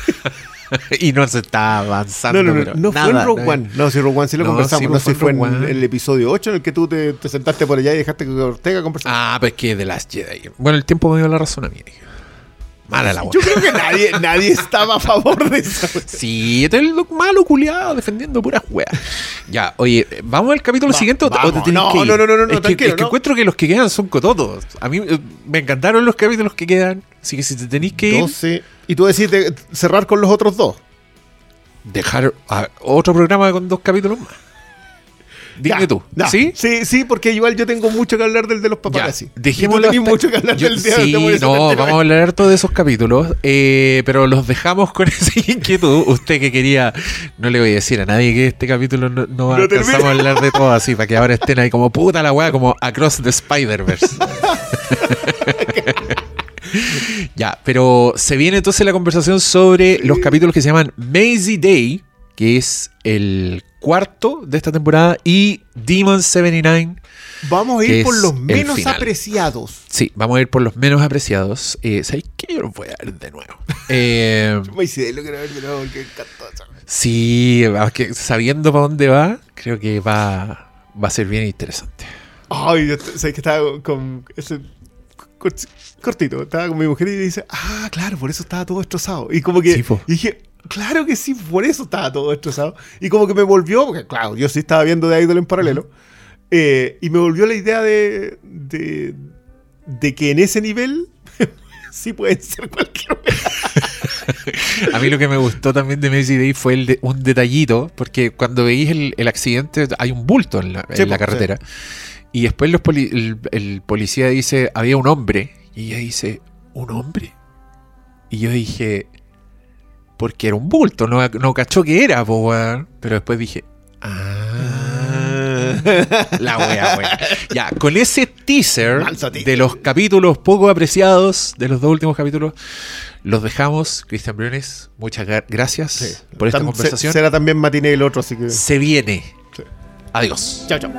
[LAUGHS] y no se está avanzando. No, no, fue en Rogue no. One. No, si Rogue One sí lo No, conversamos. sí, no sé si fue fue en el episodio 8 en el que tú te, te sentaste por allá y dejaste que Ortega conversara. Ah, pues que de las Jedi. Bueno, el tiempo me dio la razón a mí. Mala la. Yo creo que nadie, nadie estaba a favor de eso. Sí, este es el malo culiado defendiendo puras weas. Ya, oye, ¿vamos al capítulo Va- siguiente o te- o te No, que ir? no, no, no, no, es que, tranquilo, es que no. encuentro que los que quedan son cototos. A mí eh, me encantaron los capítulos que quedan. Así que si te tenéis que ir, 12. Y tú decís de- cerrar con los otros dos. dejar a- otro programa con dos capítulos más. Dime Ya, tú. ya. ¿Sí? Sí, sí, porque igual yo tengo mucho que hablar del de los paparazzi. dejémoslo. Hasta- mucho que hablar Yo- del día sí, de no, 79. vamos a hablar harto de esos capítulos, eh, pero los dejamos con [LAUGHS] esa inquietud. Usted que quería, no le voy a decir a nadie que este capítulo no, no alcanzamos a hablar de todo así, para que ahora estén ahí como puta la weá, como Across the Spider-Verse. [LAUGHS] ya, pero se viene entonces la conversación sobre los capítulos que se llaman Maisie Day, que es el cuarto de esta temporada, y Demon 79, Vamos a ir por los menos apreciados. Sí, vamos a ir por los menos apreciados. Eh, ¿Sabéis qué? Yo los voy a ver de nuevo. [LAUGHS] Eh, Yo me hice lo quiero ver de nuevo porque me encantó sí, que sabiendo para dónde va, creo que va, va a ser bien interesante. Ay, t- sabes que estaba con ese cort- cortito, estaba con mi mujer y dice, ah, claro, por eso estaba todo destrozado. Y como que Sí, po. y dije, claro que sí, por eso estaba todo destrozado. Y como que me volvió, porque claro, yo sí estaba viendo de Idol en paralelo, eh, y me volvió la idea de, de, de que en ese nivel [LAUGHS] sí pueden ser cualquier. [LAUGHS] A mí lo que me gustó también de Messi Day fue el de- un detallito, porque cuando veis el, el accidente hay un bulto en la, en carretera. Y después los poli- el, el policía dice, había un hombre. Y ella dice, ¿un hombre? Y yo dije, porque era un bulto, no, no cachó que era, po, weón. Pero después dije, ah, la wea, wea. [LAUGHS] Ya, con ese teaser de los capítulos poco apreciados, de los dos últimos capítulos, los dejamos. Cristian Briones, muchas gra- gracias por esta conversación. se- Será también matiné el otro, así que... Se viene. Sí. Adiós. Chao, chao.